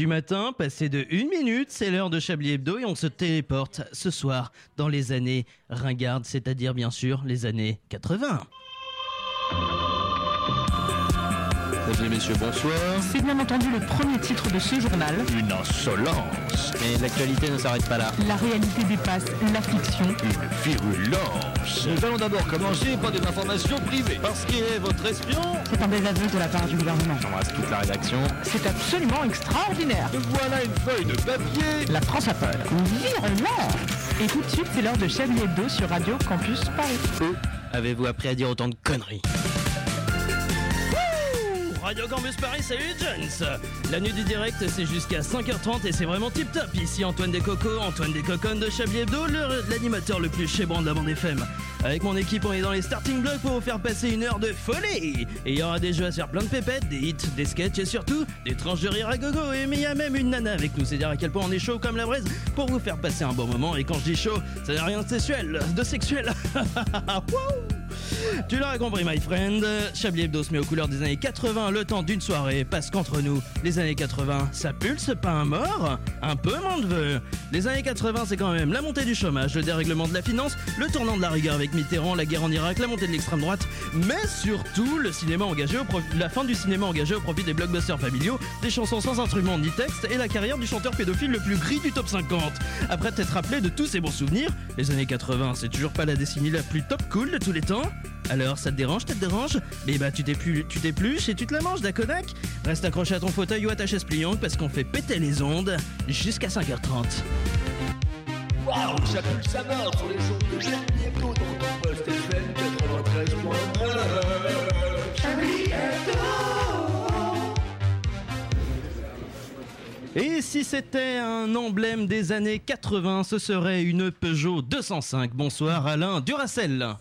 Du matin, passé de une minute, c'est l'heure de Chablis Hebdo et on se téléporte ce soir dans les années ringardes, c'est-à-dire bien sûr les années 80. Mesdames et messieurs, bonsoir. C'est bien entendu le premier titre de ce journal. Une insolence, Mais l'actualité ne s'arrête pas là. La réalité dépasse la fiction. une virulence. Nous allons d'abord commencer par des informations privées. Parce qu'il est votre espion C'est un désaveu de la part du gouvernement. J'embrasse toute la rédaction. C'est absolument extraordinaire. Voilà une feuille de papier. La France a peur. Virulent Et tout de suite, c'est l'heure de Chablis Hebdo sur Radio Campus Paris. Avez-vous appris à dire autant de conneries? Radio Campus Paris, salut Jones La nuit du direct, c'est jusqu'à 5h30 et c'est vraiment tip top. Ici Antoine Descocos, Antoine Descoconnes de Chablis Hebdo, l'animateur le plus chébrant de la bande FM. Avec mon équipe, on est dans les starting blocks pour vous faire passer une heure de folie. Et il y aura des jeux à faire plein de pépettes, des hits, des sketchs et surtout des tranches de rire à gogo. Et mais il y a même une nana avec nous, c'est dire à quel point on est chaud comme la braise pour vous faire passer un bon moment. Et quand je dis chaud, ça n'a rien de sexuel, de sexuel. tu l'auras compris, my friend. Chablis Hebdo se met aux couleurs des années 80 le temps d'une soirée, parce qu'entre nous, les années 80, ça pulse pas un mort Un peu, mon neveu. Les années 80, c'est quand même la montée du chômage, le dérèglement de la finance, le tournant de la rigueur avec Mitterrand, la guerre en Irak, la montée de l'extrême droite, mais surtout le cinéma engagé au la fin du cinéma engagé au profit des blockbusters familiaux, des chansons sans instrument ni texte et la carrière du chanteur pédophile le plus gris du top 50. Après t'être rappelé de tous ces bons souvenirs, les années 80, c'est toujours pas la décennie la plus top cool de tous les temps alors, ça te dérange, ça te dérange Mais bah, tu t'épluches et tu te la manges, d'accord Reste accroché à ton fauteuil ou à ta chaise pliante parce qu'on fait péter les ondes jusqu'à 5h30. Waouh, ça pue sa mort sur les ondes de Chablis Hebdo dans ton poste FM 93.9. Chablis Et si c'était un emblème des années 80, ce serait une Peugeot 205. Bonsoir Alain Antoine, quel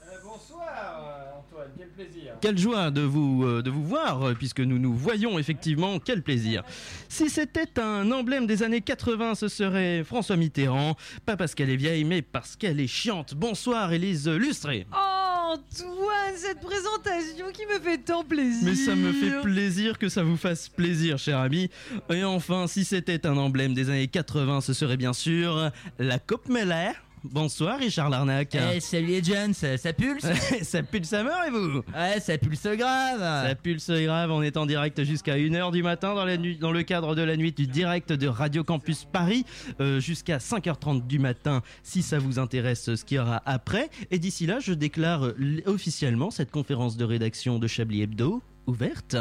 plaisir. Quelle joie de vous, euh, de vous voir, euh, puisque nous nous voyons effectivement, quel plaisir. Si c'était un emblème des années 80, ce serait François Mitterrand, pas parce qu'elle est vieille, mais parce qu'elle est chiante. Bonsoir Élise Lustré. Oh Antoine, cette présentation qui me fait tant plaisir. Mais ça me fait plaisir que ça vous fasse plaisir, cher ami. Et enfin, si c'était un emblème des années 80, ce serait bien sûr la Coupe Meller. Bonsoir Richard Larnac. Eh, salut les jeunes, ça, ça pulse ça pulse à mort et vous? Ouais, ça pulse grave Ça pulse grave, on est en direct jusqu'à 1h du matin dans, la nuit, dans le cadre de la nuit du direct de Radio Campus Paris, euh, jusqu'à 5h30 du matin si ça vous intéresse ce qu'il y aura après. Et d'ici là, je déclare euh, officiellement cette conférence de rédaction de Chablis Hebdo ouverte.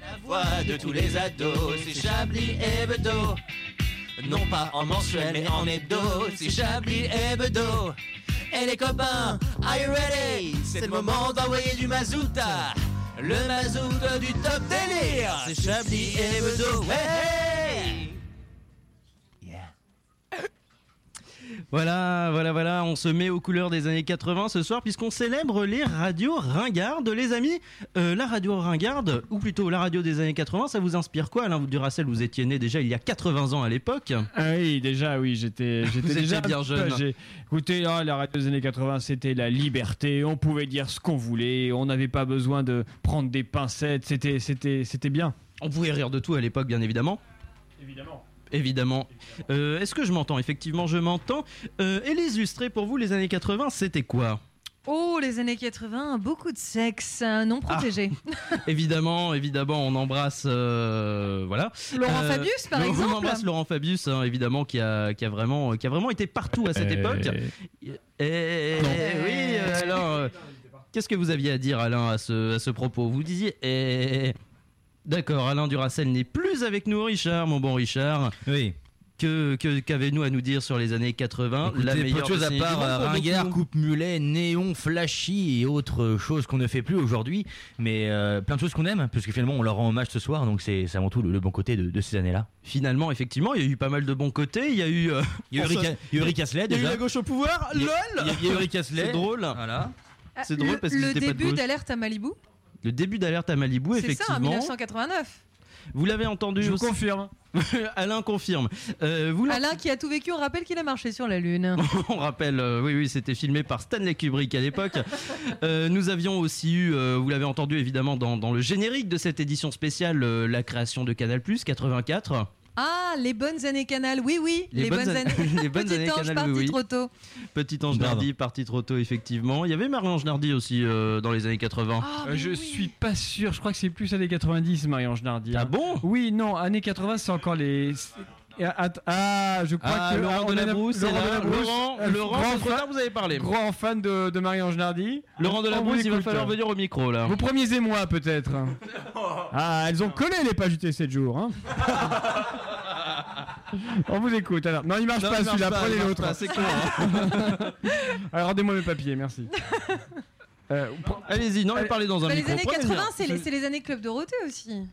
La voix de tous les ados, c'est Chablis Hebdo. Non pas en mensuel, mais en hebdo, c'est Chablis Hebdo. Et les copains, are you ready? C'est le moment d'envoyer du mazouta. Le mazout du top délire, c'est Chablis Hebdo. Hey Voilà, voilà, voilà, on se met aux couleurs des années 80 ce soir puisqu'on célèbre les radios ringardes, les amis. Euh, la radio ringarde, ou plutôt la radio des années 80, ça vous inspire quoi Alain Duracell, vous étiez né déjà il y a 80 ans à l'époque. Ah oui, déjà, oui, j'étais, déjà bien jeune. Écoutez, ah, la radio des années 80, c'était la liberté. On pouvait dire ce qu'on voulait. On n'avait pas besoin de prendre des pincettes. C'était, c'était, c'était bien. On pouvait rire de tout à l'époque, bien évidemment. Évidemment. Évidemment. Euh, Est-ce que je m'entends? Effectivement, je m'entends. Euh, Élise Lustré, pour vous, les années 80, c'était quoi? Oh, les années 80, beaucoup de sexe non protégé. Évidemment, évidemment, on embrasse. euh, voilà. Laurent Euh, Fabius, par on exemple. embrasse Laurent Fabius, hein, évidemment, qui a, qui, a vraiment, qui a vraiment été partout à cette Euh, époque. Et, oui, Alain, euh, qu'est-ce que vous aviez à dire, Alain, à ce, à ce propos? Vous disiez. eh, D'accord, Alain Duracell n'est plus avec nous, Richard, mon bon Richard. Oui. Que, que- qu'avez-nous à nous dire sur les années 80 Écoutez, peu de choses à part euh, ringard, coupe mulet, néon, flashy et autres choses qu'on ne fait plus aujourd'hui. Mais euh, plein de choses qu'on aime, parce que finalement on leur rend hommage ce soir, donc c'est c'est avant tout le, le bon côté de, de ces années-là. Finalement, effectivement, il y a eu pas mal de bons côtés. Il y a eu. euh, Il y a eu Rick- il y a eu Rick Astley il y a eu déjà. la gauche au pouvoir. LOL il y a- eu Rick. C'est drôle. Voilà. Ah, c'est drôle le- parce qu'ils Le étaient pas de début d'Alerte à Malibu, Le début d'alerte à Malibu, c'est ça, en effectivement. 1989. Vous l'avez entendu Je vous aussi- confirme. Alain confirme. Euh, vous Alain qui a tout vécu, on rappelle qu'il a marché sur la Lune. On rappelle, euh, oui, oui, c'était filmé par Stanley Kubrick à l'époque. Euh, nous avions aussi eu, euh, vous l'avez entendu évidemment dans, dans le générique de cette édition spéciale, euh, la création de Canal 84. Ah, les bonnes années Canal, oui, oui. Les bonnes an- les bonnes Petit années ange Canal, parti oui, oui. trop tôt. Petit Ange. Nardi, parti trop tôt, effectivement. Il y avait Marie-Ange Nardi aussi euh, dans les années 80. Ah, Euh, je oui. suis pas sûr, je crois que c'est plus années 90, Marie-Ange Nardi. Ah hein. bon? Oui, non, années 80, c'est encore les. Ah, att- Ah, je crois Ah, que. Laurent on en a- Delabrousse, c'est Laurent là. Delabrousse, Laurent, euh, Laurent, grand, c'est trop fan, tard, vous avez parlé. grand fan de, de Marie-Ange Nardi. Laurent Delabrousse, il va falloir venir au micro là. Vos premiers émois, peut-être. Ah, elles ont collé les pages du T7 jours. Hein. On vous écoute alors. Non, il marche Non, pas il marche celui-là, pas, prenez l'autre. pas, C'est con. hein. Alors, rendez-moi mes papiers, merci. Euh, pr- Allez-y, non, mais parlez dans un Bah, les micro. années Prenez 80, bien. c'est les, c'est les années Club Dorothée aussi.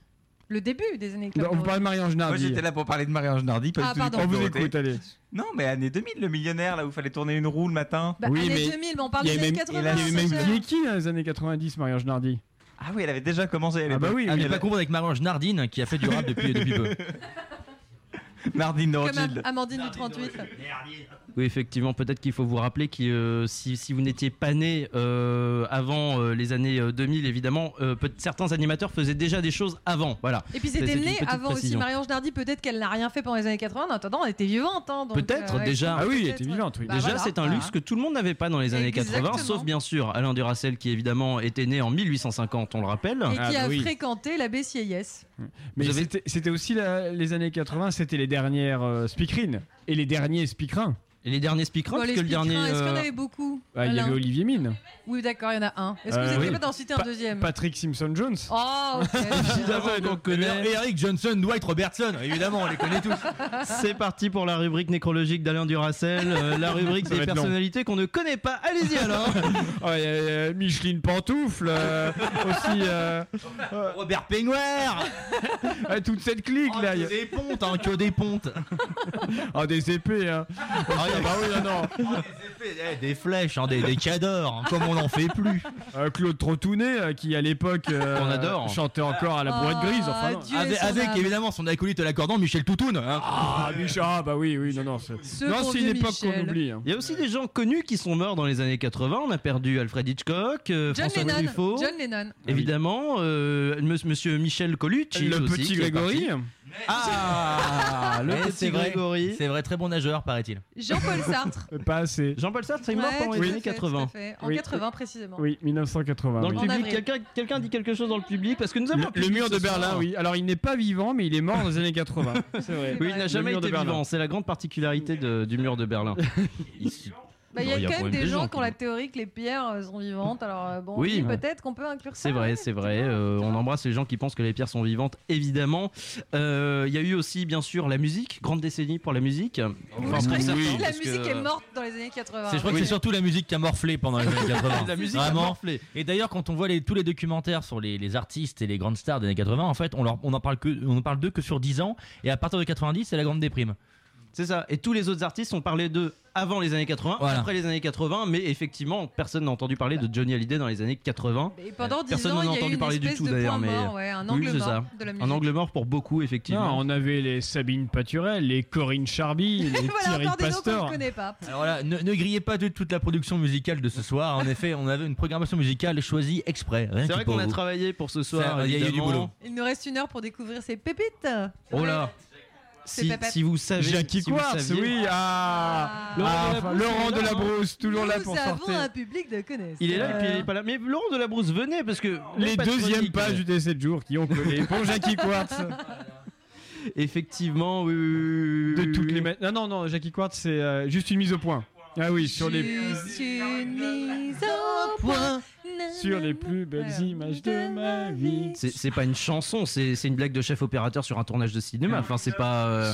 Le début des années Club non, vous parlez de. Marie-Ange Moi Nardi. j'étais là pour parler de Marie-Ange Nardi, pas Ah, du tout du pardon. On vous écoute, allez. Non, mais année 2000, le millionnaire, là où il fallait tourner une roue le matin. Bah, Oui, années mais 2000, mais on parle Il y des années même, 80. il y avait même. Vieki dans les années 90, Marie-Ange Nardi. Ah oui, elle avait déjà commencé à Ah bah oui, Ah, mais elle pas confondre avec Marie-Ange Nardine qui a fait du rap depuis, depuis peu. Nardine Rothschild. Am- Amandine du 38. Oui, effectivement, peut-être qu'il faut vous rappeler que euh, si, si vous n'étiez pas né euh, avant euh, les années euh, 2000, évidemment, euh, peut- certains animateurs faisaient déjà des choses avant. Voilà. Et puis c'était né avant aussi. Marie-Ange Nardi, peut-être qu'elle n'a rien fait pendant les années 80. En attendant, elle était vivante. hein, Peut-être, ouais, déjà. Ah oui, elle était vivante, oui. Bah Déjà, voilà, c'est un voilà. luxe que tout le monde n'avait pas dans les années 80, Exactement. sauf bien sûr Alain Duracel, qui évidemment était né en 1850, on le rappelle. Et Ah qui bah a oui. fréquenté l'abbé Sieyès. Mais avez- c'était- c'était aussi la- les années 80, c'était les dernières euh, speakerines et les derniers speakerins. Et les derniers speakerins, Bon, parce les que le dernier. Est-ce qu'il y en euh, avait beaucoup Bah, il y avait Olivier Mine, Oui, d'accord, il y en a un. Est-ce que Euh, vous n'étiez oui. pas d'en citer un Pa- deuxième Patrick Simpson Jones. Oh, ok. évidemment qu'on connaît. Et Eric Johnson, Dwight Robertson, évidemment, on les connaît tous. C'est parti pour la rubrique nécrologique d'Alain Duracel, euh, la rubrique des personnalités qu'on ne connaît pas. Allez-y Alain Oh, il y a, Micheline Pantoufle, euh, aussi euh, Robert Peignoir euh, toute cette clique là. y a- Que des pontes, hein, que des pontes Ah, des épées, hein. Ah, bah oui, non, non. Eh, Des flèches, hein, des, des cadors, hein, comme on n'en fait plus. Euh, Claude Trottounet, euh, qui à l'époque euh, Qu'on adore. chantait encore à la Oh, grise. Enfin, non. Dieu Avec, son avec, âme. évidemment son acolyte à l'accordant, Michel Toutoun. hein. Ah, Michel, ah, bah oui, oui, non, non. C'est Ce non, bon c'est une époque qu'on Michel. oublie. hein. Il y a aussi des gens connus qui sont morts dans les années 80. On a perdu Alfred Hitchcock, euh, John François Lennon. Truffaut, John Lennon. évidemment, euh, Mons- Monsieur Michel Colucci. Le aussi, petit qui est Grégory. Ah, le Eh, petit c'est vrai, Grégory. C'est vrai, très bon nageur, paraît-il. Jean-Paul Sartre. Pas assez. Jean-Paul Sartre, il est mort Ouais, pendant tout les à années fait, 80. tout à fait. En Oui. 80 précisément. Oui, 1980. Dans le. En public, avril. quelqu'un quelqu'un dit quelque chose dans le public parce que nous avons Le, un le public mur ce de soir. Berlin, oui. Alors, il n'est pas vivant, mais il est mort dans les années 80. C'est vrai. Oui, il n'a Le jamais mur de été Berlin. vivant. C'est la grande particularité de- du mur de Berlin. Ici. Bah, Il y a quand même des des gens gens qui ont la théorie que les pierres euh, sont vivantes. Alors euh, bon, Oui. oui, peut-être qu'on peut inclure ça. C'est vrai, ouais. c'est vrai. Euh, on embrasse les gens qui pensent que les pierres sont vivantes, évidemment. Euh, Il y a eu aussi, bien sûr, la musique. Grande décennie pour la musique. Oui, Enfin, je pour crois que certains, la musique que- est morte dans les années 80. C'est- Je crois que Oui. c'est surtout la musique qui a morflé pendant les années 80. La musique a Vraiment. morflé. Et d'ailleurs, quand on voit les- tous les documentaires sur les, les artistes et les grandes stars des années 80, en fait, on, leur, on en parle que, on en parle d'eux que sur 10 ans. Et à partir de 90, c'est la grande déprime. C'est ça. Et tous les autres artistes ont parlé d'eux avant les années 80, Voilà. après les années 80, mais effectivement, personne n'a entendu parler de Johnny Hallyday dans les années 80. Et pendant 10 Personne n'en a entendu parler du tout, d'ailleurs, mais- mort, ouais, un Oui, angle c'est mort ça. de la musique. Un angle mort pour beaucoup, effectivement. Non, on avait les Sabine Paturel, les Corinne Charby, les voilà Thierry connaît pas. Alors là, ne, ne grillez pas de toute la production musicale de ce soir. En effet, on avait une programmation musicale choisie exprès. rien C'est vrai qu'on a travaillé pour ce soir. Il y a eu du boulot. Il nous reste une heure pour découvrir ces pépites. Oh là si, vous savez. Jackie si Quartz, saviez- oui. Ah, Laurent Ah, est Laurent là, hein. Delabrousse, toujours là Nous pour avons sortir. un public de connaisseurs. Il est là et puis il est pas là. Mais Laurent de la Brousse, venez parce que Les de deuxièmes pages du T7 jours qui ont collé pour Jackie Quartz. Effectivement, oui, oui, oui, De toutes les Non, non, non, Jackie Quartz, c'est euh, juste une mise au point. Ah oui, sur les, Juste une mise au point. Sur les plus belles images de ma vie. C'est c'est pas une chanson, c'est c'est une blague de chef opérateur sur un tournage de cinéma. Enfin, c'est pas. euh,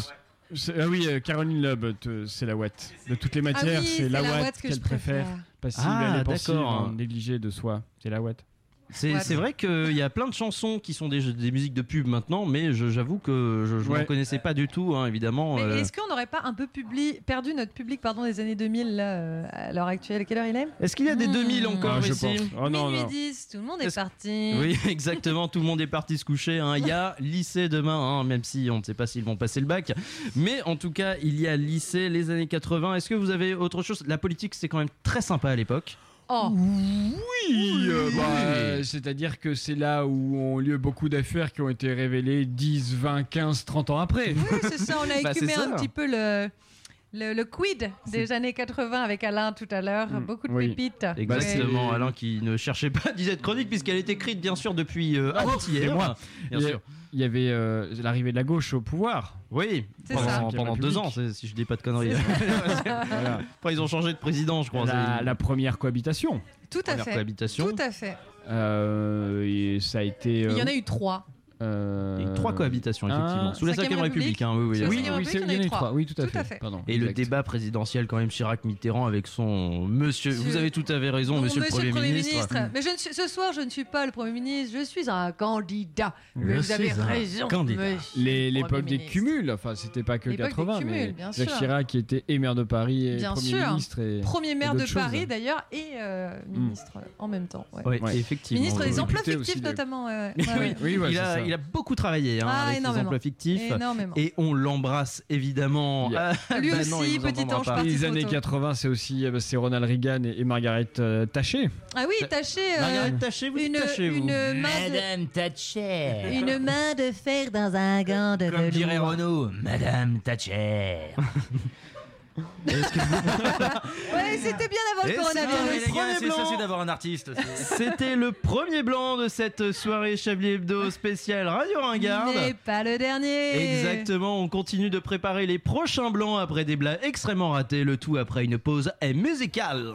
Ah oui, euh, Caroline Loeb, c'est la ouate. De toutes les Ah matières, oui, c'est la je qu'elle préfère. préfère. Passive, Ah, elle est pensive, d'accord. hein, négligée de soi. C'est la ouate. C'est Ouais. vrai qu'il y a plein de chansons qui sont des, des musiques de pub maintenant, mais je- j'avoue que je ne Ouais. connaissais pas du tout, hein, évidemment. Mais euh. est-ce qu'on n'aurait pas un peu publi- perdu notre public pardon, des années 2000 là, euh, à l'heure actuelle? Quelle heure il est? Est-ce qu'il y a des Hmm. 2000 encore Ah, je ici pense. Oh non, Minuit non. 10, tout le monde est, parti. Oui, exactement. Tout le monde est parti se coucher. hein. Il y a lycée demain, hein, même si on ne sait pas s'ils vont passer le bac. Mais en tout cas, il y a lycée, les années 80. Est-ce que vous avez autre chose? La politique, c'est quand même très sympa à l'époque. Oh, Oui, euh, bah, c'est-à-dire que c'est là où ont lieu beaucoup d'affaires qui ont été révélées 10, 20, 15, 30 ans après. oui, c'est ça. On a Bah, écumé c'est un petit peu le, le, le quid des années 80 avec Alain tout à l'heure. Mm, Beaucoup de oui. pépites. Exactement. c'est- Alain qui ne cherchait pas à cette chronique puisqu'elle est écrite bien sûr depuis euh, avant-hier. c'est moi. Bien sûr. Il y avait euh, l'arrivée de la gauche au pouvoir. Oui, C'est pendant, ça. pendant deux ans, c'est- si je dis pas de conneries. Voilà. Après, ils ont changé de président, je crois. La, la première cohabitation. Tout à première fait. cohabitation. Tout à fait. Euh, et ça a été. Il y en euh, a eu trois. Euh, Il y a eu trois cohabitations, effectivement. un- Sous la Cinquième 5ème République. hein, oui, oui. Oui, oui, République, c'est- il y en a eu trois. trois. Oui, tout à Tout fait. à fait. Pardon, Et le exact. débat présidentiel, quand même, Chirac-Mitterrand avec son monsieur. Monsieur- Vous avez tout à fait raison, Bon, monsieur, le Premier, ministre. Mais je ne suis, ce soir, je ne suis pas le Premier ministre, je suis un candidat. Mais Je vous avez raison. candidat. monsieur Les- le L'époque Premier des ministre. cumuls, enfin c'était pas que L'époque des 80, mais cumuls, bien Jacques sûr. Chirac qui était et maire de Paris et Bien Premier sûr. ministre. Et... Premier maire et de. Paris d'ailleurs et euh, ministre euh, en même temps. Oui, effectivement. Ministre Oui, des oui. emplois fictifs notamment. Oui, oui, il, c'est a, ça. Il a beaucoup travaillé hein, Ah, avec les énormément. emplois fictifs. Énormément. Et on l'embrasse évidemment. Yeah. Ah, Lui bah aussi, non, il petit ange parti Les photo. années 80, c'est aussi euh, bah, c'est Ronald Reagan et, et Margaret euh, Thatcher. Ah oui, tâchez euh, Margaret Thatcher, vous une, Thatcher, vous. une main de, Madame Thatcher. une main de fer dans un gant de Comme dirait velours. Renaud, Madame Thatcher. Ouais, c'était bien avant le coronavirus. c'est- ça, c'est d'avoir un artiste. C'était le premier blanc de cette soirée Chablis Hebdo spéciale Radio Ringarde. Mais pas le dernier. Exactement, on continue de préparer les prochains blancs après des blagues extrêmement ratées, le tout après une pause musicale.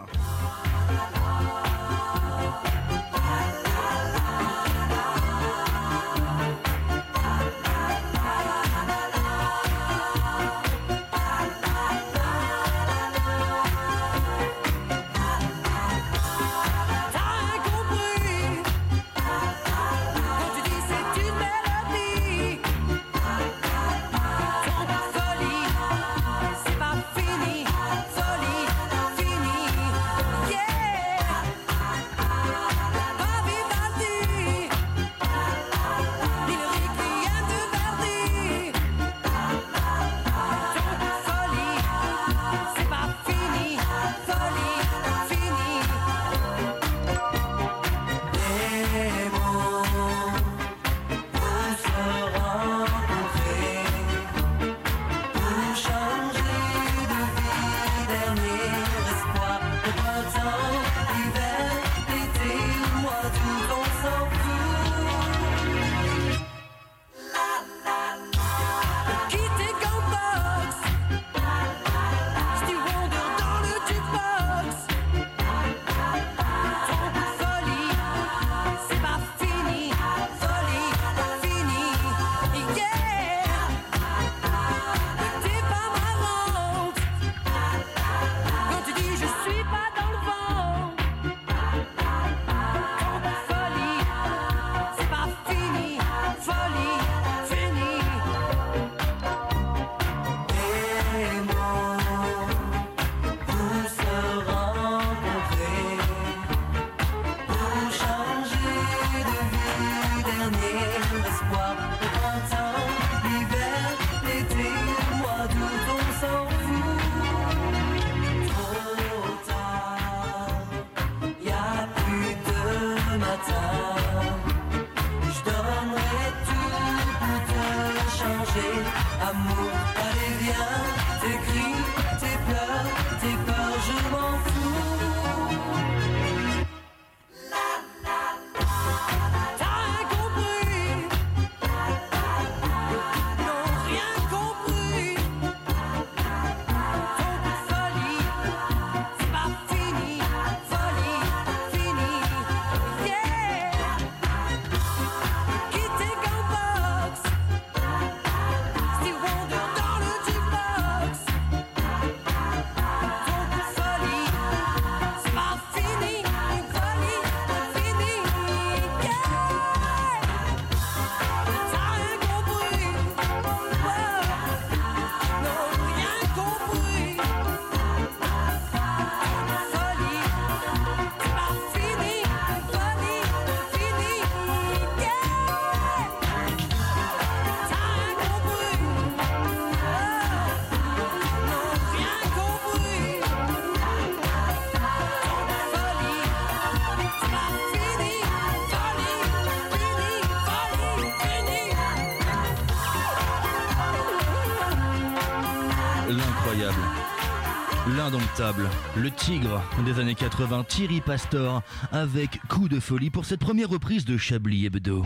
Le tigre des années 80, Thierry Pastor, avec coup de folie pour cette première reprise de Chablis Hebdo.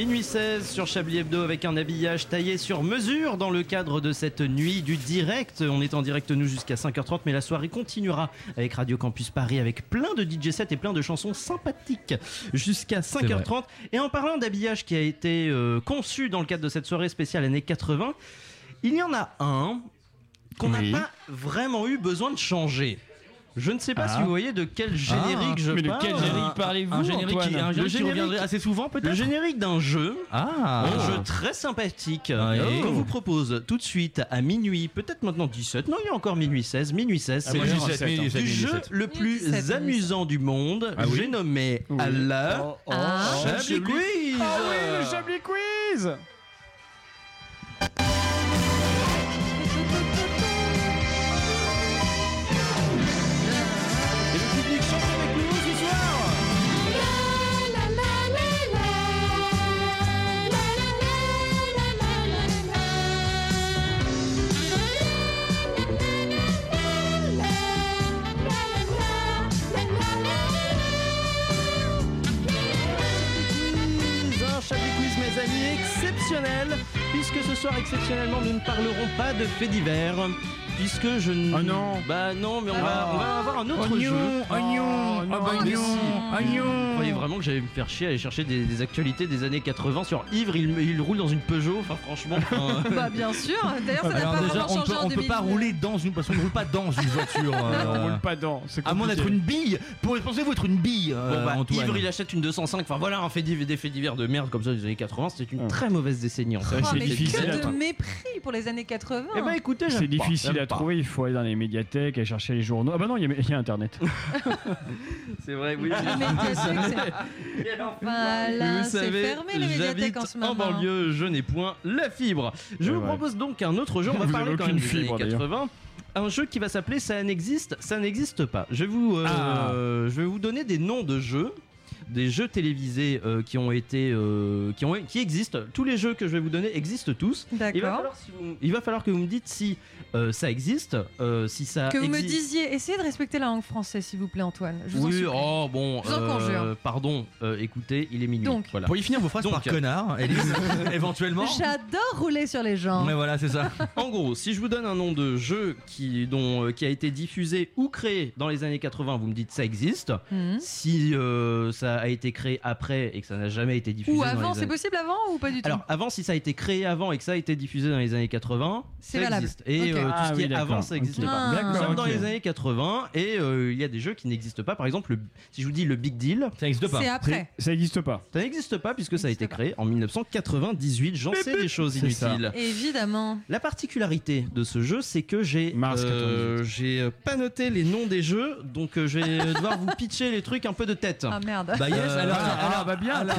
Minuit 16 sur Chablis Hebdo avec un habillage taillé sur mesure dans le cadre de cette nuit du direct. On est en direct nous jusqu'à 5h30 mais la soirée continuera avec Radio Campus Paris avec plein de DJ sets et plein de chansons sympathiques jusqu'à 5h30. Et en parlant d'habillage qui a été euh, conçu dans le cadre de cette soirée spéciale années 80, il y en a un qu'on n'a Oui. pas vraiment eu besoin de changer. Je ne sais pas Ah. si vous voyez de quel générique je mais de parle. quel générique parlez-vous, Un générique, qui, un générique qui générique- reviendrait assez souvent peut-être Le générique d'un jeu. Ah. Un jeu très sympathique Ouais. qu'on vous propose tout de suite à minuit, peut-être maintenant 17, non il y a encore minuit 16, minuit 16, Ah, c'est moi, le j'ai jeu 17, minuit 17, du jeu 17. le plus 17, amusant du monde, Ah oui. J'ai nommé Oui. Allah Oh, oh, Ah. oh, Chablis Chablis- Quiz. Ah oui, le Chablis Quiz soir exceptionnellement nous ne parlerons pas de faits divers puisque je ne... Ah non. Bah non mais on va, Ah. on va avoir un autre Oignon, jeu oignon, Oh, ah bah, oignon, oignon. Vous croyez vraiment que j'allais me faire chier à aller chercher des, des actualités des années 80 sur Ivre, il, il roule dans une Peugeot, enfin franchement. enfin, Bah bien sûr. D'ailleurs, ça n'a Alors pas déjà, vraiment on changé peut, en on peut pas 2019. rouler dans une... Parce qu'on ne roule pas dans une voiture. On euh, roule pas dedans, c'est À moins d'être une bille pour- Pensez-vous être une bille, euh, Bon bah Antoine Ivre il achète une 205, enfin voilà un fait divers, des faits divers de merde comme ça des années 80, c'était une Ah. très mauvaise décennie en fait. Oh, c'est mais difficile que de mépris pour les années 80. Eh bah écoutez, j'aime C'est pas, difficile à pas. trouver, il faut aller dans les médiathèques et chercher les journaux. Ah bah non, il y, a- il y a Internet. C'est vrai, oui. Les médiathèques, c'est- Voilà, Vous c'est savez, fermé les médiathèques en ce en moment. banlieue, je n'ai point la fibre. Je vous ouais. propose donc un autre jeu, on va Vous parler quand même des années fibre, d'ailleurs. 80. Un jeu qui va s'appeler Ça n'existe, ça n'existe pas. Je vais vous, euh, Ah. je vais vous donner des noms de jeux, des jeux télévisés euh, qui ont été, euh, qui ont, qui existent. Tous les jeux que je vais vous donner existent tous. Il va D'accord. falloir, si vous- il va falloir que vous me dites si euh, ça existe, euh, si ça. Que vous me disiez, essayez de respecter la langue française, s'il vous plaît, Antoine. Je vous en Oui, oh bon, Je vous en conjure. pardon, euh, écoutez, il est minuit. Donc. voilà. Pour y finir vos phrases Donc, par connard, Elise, éventuellement. J'adore rouler sur les gens. Mais voilà, c'est ça. En gros, si je vous donne un nom de jeu qui, dont, euh, qui a été diffusé ou créé dans les années 80, vous me dites ça existe. Mhm. Si euh, ça a été créé après et que ça n'a jamais été diffusé Ou avant, c'est années... possible avant ou pas du tout Alors avant, si ça a été créé avant et que ça a été diffusé dans les années 80, C'est ça valable. existe. Et euh, tout Ah ce qui oui, est avant, ça n'existe pas. Ah. Nous sommes dans les années 80 et euh, il y a des jeux qui n'existent pas. Par exemple, le- si je vous dis le Big Deal, Ça n'existe pas. C'est après. Ça n'existe pas. ça n'existe pas puisque ça a été pas. créé en 1998. J'en sais des choses inutiles. Évidemment. La particularité de ce jeu, c'est que j'ai euh, j'ai pas noté les noms des jeux, donc je vais devoir vous pitcher les trucs un peu de tête. Ah merde. Bah yes, Euh, alors, voilà. alors, Ah, bah bien. Alors,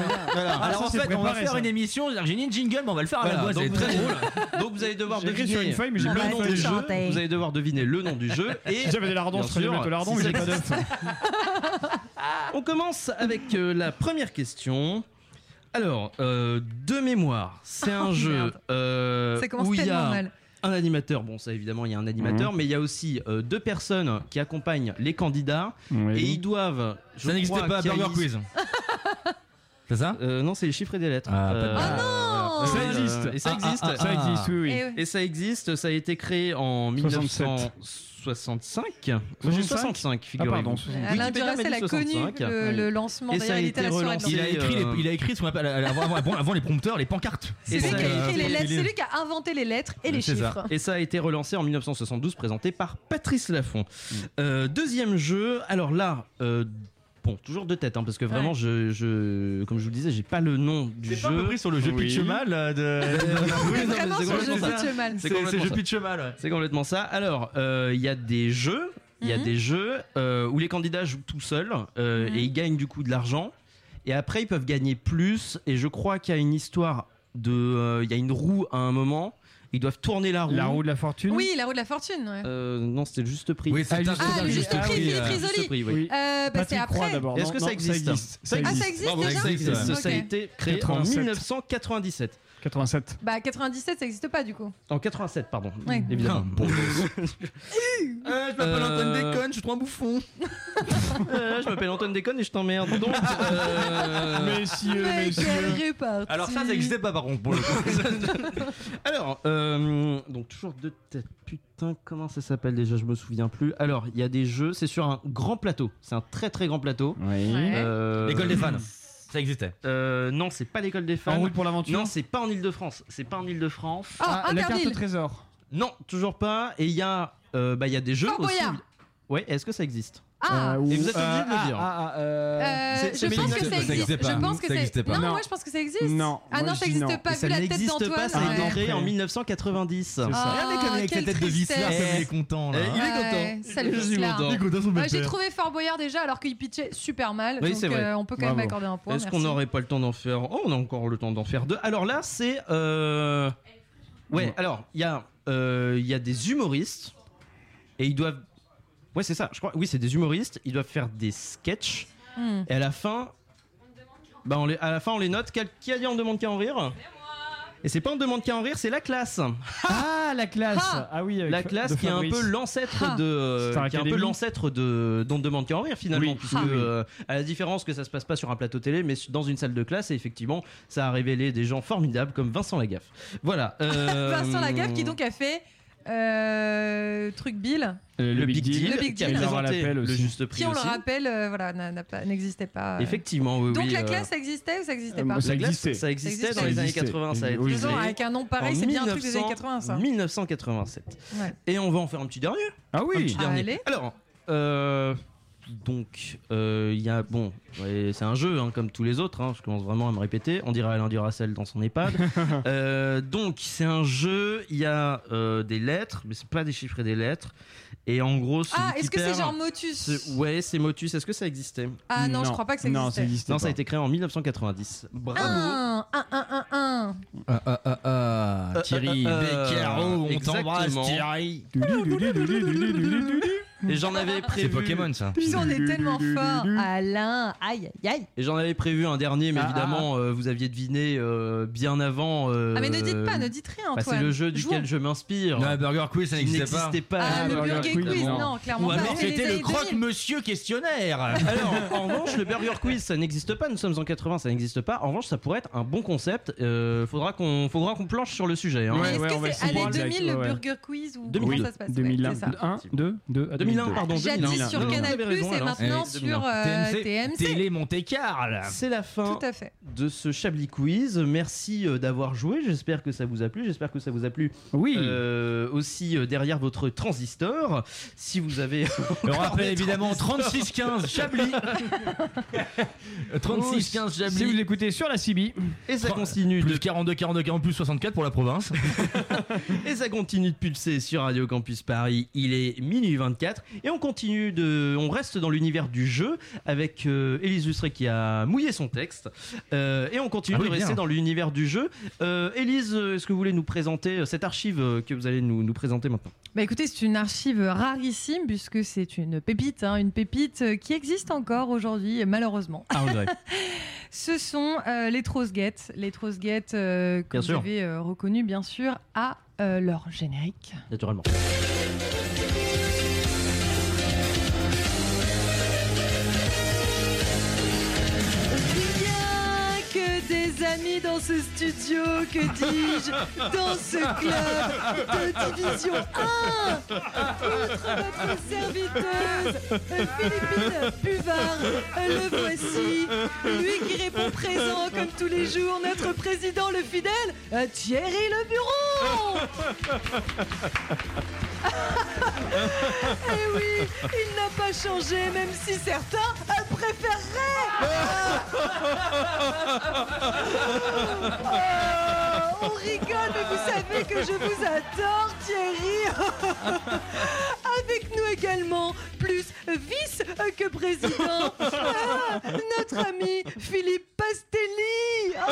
Ah, alors, en fait, on va faire ça. une émission. J'ai ni une jingle, mais on va le faire à la voix. donc, C'est vous très allez, drôle. donc vous allez devoir deviner sur une feuille, mais j'ai Ah le nom du jeu. Vous allez devoir deviner le nom du jeu et J'avais des lardons, bien je ferais sûr, mettre le lardon, si mais j'ai pas d'œuf. On commence avec euh, la première question. Alors, euh, de mémoire, c'est un Oh, jeu euh, Ça commence où il y a mal. Un animateur. Bon, ça évidemment, il y a un animateur, mais il y a aussi euh, deux personnes qui accompagnent les candidats Oui. et ils doivent. je Ça n'existe crois pas, a Burger Quiz. C'est ça Euh, non, c'est les chiffres et des lettres. Ah, pas de- Euh, Ah non. Ça existe. euh, et ça Ah, ah, existe. ah, Ça existe, oui, oui. Eh oui. Et ça existe, ça a été créé en 67. 1965. 65? 65, Ah, figurez-vous. pardon. Alain Duracell m'a a connu 65. le, le lancement Et ça d'ailleurs a été relancé. il a, C'est, écrit euh, les, il a écrit ce qu'on appelle avant, avant- avant- avant les prompteurs, les pancartes. C'est lui ça qui a a écrit été- les lettres, il est- c'est lui qui a inventé les lettres et les ça. chiffres. Et ça a été relancé en 1972, présenté par Patrice Laffont. Euh, deuxième jeu, alors là, euh, bon, toujours de tête, hein, parce que vraiment, Ouais. je, je- comme je vous le disais, j'ai pas le nom du C'est pas jeu. sur le jeu Oui. pitch mal euh, de. Oui, non, mais c'est sur le complètement jeu ça. pitch mal. C'est c'est jeu ça. pitch mal. ouais. C'est complètement ça. Alors, euh, il y a des jeux, il y a Mhm. des jeux euh, où les candidats jouent tout seuls euh, Mhm. et ils gagnent du coup de l'argent. Et après, ils peuvent gagner plus. Et je crois qu'il y a une histoire de, euh, il y a une roue à un moment. Ils doivent tourner la roue. La roue de la fortune Oui, la roue de la fortune. ouais. Euh, non, c'était le juste prix. Oui, c'est Ah, juste- Ah, le juste prix, Philippe euh, Risoli. Juste prix, oui. Oui. Euh, bah, c'est après. d'abord. Est-ce Non, que ça existe Ça existe. Ça Ah, ça existe. Bravo, déjà ça existe. Ça, ça a été créé 87. en 1997. 87. Bah 97, ça n'existe pas du coup. En 87, pardon. Ouais. Évidemment. Bon, Euh, je m'appelle Antoine Déconne, je suis trop un bouffon. Euh, je m'appelle Antoine Déconne et je t'emmerde. Donc, euh, Messieurs, Mais messieurs. Alors ça, ça n'existait pas par contre. Alors, euh, donc toujours deux têtes. Putain, comment ça s'appelle déjà? Je me souviens plus. Alors, il y a des jeux, c'est sur un grand plateau. C'est un très très grand plateau. Oui. Ouais. Euh, L'école des fans. Ça existait. euh, non, c'est pas l'école des fans. En route pour l'aventure Non, c'est pas en Ile-de-France. C'est pas en Ile-de-France. Ah, la carte au trésor. Non, toujours pas. Et il y a, euh, bah, il y a des jeux Fort aussi. Boyard. Ouais, est-ce que ça existe? Ah, Euh, Et vous êtes obligé de le ah, dire. Ah, ah, euh, euh, je pense que ça ça existe. Je pense que Ça ça existait pas. Non, Non. moi je pense que ça existe. Non, Ah non, ça n'existe non. pas. Vu ça la tête n'existe d'Antoine. pas, ça a été créé en Après. 1990. C'est ça. Regardez comme il est avec sa quelle tête de tristesse. comme il est content là. Eh, il est Ouais, content. Je suis Ouais, J'ai trouvé Fort Boyard déjà alors qu'il pitchait super mal. Oui, donc c'est vrai. euh, on peut quand même accorder un point. Est-ce qu'on n'aurait pas le temps d'en faire? Oh, on a encore le temps d'en faire deux. Alors là, c'est. euh, Ouais, alors, il y, a, euh, il y a des humoristes et ils doivent. Ouais, c'est ça, je crois. Oui, c'est des humoristes. Ils doivent faire des sketchs Hmm. et à la fin. Bah, on les... à la fin, on les note. Quel- Qui a dit on demande qu'à en rire? Et c'est pas on demande qu'à en rire, c'est la classe. Ah, la classe Ah. Ah oui, avec La classe qui est un peu l'ancêtre Ah. de euh, qui est un peu l'ancêtre de d'on demande qu'à en rire finalement Oui. puisque Ah. euh, à la différence que ça se passe pas sur un plateau télé mais dans une salle de classe et effectivement ça a révélé des gens formidables comme Vincent Lagaffe voilà euh, Vincent Lagaffe qui donc a fait euh, truc Bill, Euh, le, Big Deal, Le Big qui a Deal. Aura présenté l'appel le aussi. juste prix qui on le aussi. rappelle, euh, voilà, n'a pas- n'existait pas. euh. effectivement oui, Donc oui, la euh, classe ça existait ou ça existait euh, pas ça la classe, existait. ça existait Ça dans les années existait. 80 ça a été créé avec un nom pareil, c'est bien un truc des 1900 années 80 ça. 1987 Ouais. et on va en faire un petit dernier Ah un oui petit dernier. Allez. Alors, euh, donc, euh, il y a. Bon, ouais, c'est un jeu, hein, comme tous les autres. hein, je commence vraiment à me répéter. On dirait Alain Duracell dans son EHPAD. Euh, donc, c'est un jeu. Il y a euh, des lettres, mais c'est pas des chiffres et des lettres. Et en gros, Ah, est-ce que c'est genre Motus c'est- Ouais, c'est Motus. Est-ce que ça existait Ah non, je crois pas que ça Non, ça existait. Non, ça a été créé en 1990. Bravo. Un, un, un, un, un. Ah, ah, ah, ah. Euh, Thierry euh, euh, Beccaro, on t'embrasse Thierry. Et j'en avais prévu. C'est Pokémon ça. Putain, on est tellement fort. Alain, aïe, aïe, aïe. Et j'en avais prévu un dernier, mais Ah, évidemment, euh, vous aviez deviné euh, bien avant. euh, Ah, mais ne dites pas, ne dites rien, bah, Antoine. c'est le jeu duquel Jouons. je m'inspire. Non, Burger Quiz ça qui n'existait pas. n'existait pas. Ah, le Burger Burger Quiz, Quiz, non. clairement Ou pas. alors, C'était le années 2000. croque-monsieur questionnaire. Alors, en revanche, le Burger Quiz, ça n'existe pas. Nous sommes en 80, ça n'existe pas. En revanche, ça pourrait être un bon concept. Euh, faudra qu'on faudra qu'on planche sur le sujet. hein. Mais est-ce que c'est année 2000 le. Burger Quiz ou 2000. comment ça se passe? Ouais, 2001, c'est ça. 1, 2, 2, à 2001, 2002. pardon. 2001. Jadis sur Canal et maintenant sur euh, TMC. Télé Monte Carlo. C'est la fin Tout à fait. de ce Chablis Quiz. Merci euh, d'avoir joué. J'espère que ça vous a plu. J'espère que ça vous a plu Oui. euh, aussi derrière votre transistor. Si vous avez. Rappelle des évidemment transistors. 3615 Chablis. 3615 Si vous Chablis. écoutez sur la CB, Et ça continue de Plus 42, 42, 40, plus 64 pour la province. Et ça continue de pulser sur Radio Campus Paris. Il est minuit 24 et on continue de, on reste dans l'univers du jeu avec euh, Élise Lustré qui a mouillé son texte Euh, et on continue Ah oui, de rester bien. dans l'univers du jeu. Euh, Élise, est-ce que vous voulez nous présenter euh, cette archive euh, que vous allez nous, nous présenter maintenant? Bah écoutez, c'est une archive rarissime puisque c'est une pépite, hein, une pépite qui existe encore aujourd'hui, malheureusement. Ah, regret. Ce sont euh, les Trosguettes, les Trosguettes euh, que Bien vous sûr. avez euh, reconnues bien sûr à euh, leur générique. Naturellement. Amis dans ce studio, que dis-je, dans ce club de division 1, outre votre serviteuse, Philippine Buvard, le voici, lui qui répond présent comme tous les jours, notre président le fidèle, Thierry Le Bureau Eh oui, il n'a pas changé, même si certains préféreraient Oh, on rigole, mais vous savez que je vous adore, Thierry. Avec nous également, plus vice que président, ah, notre ami Philippe Pastelli. Oh.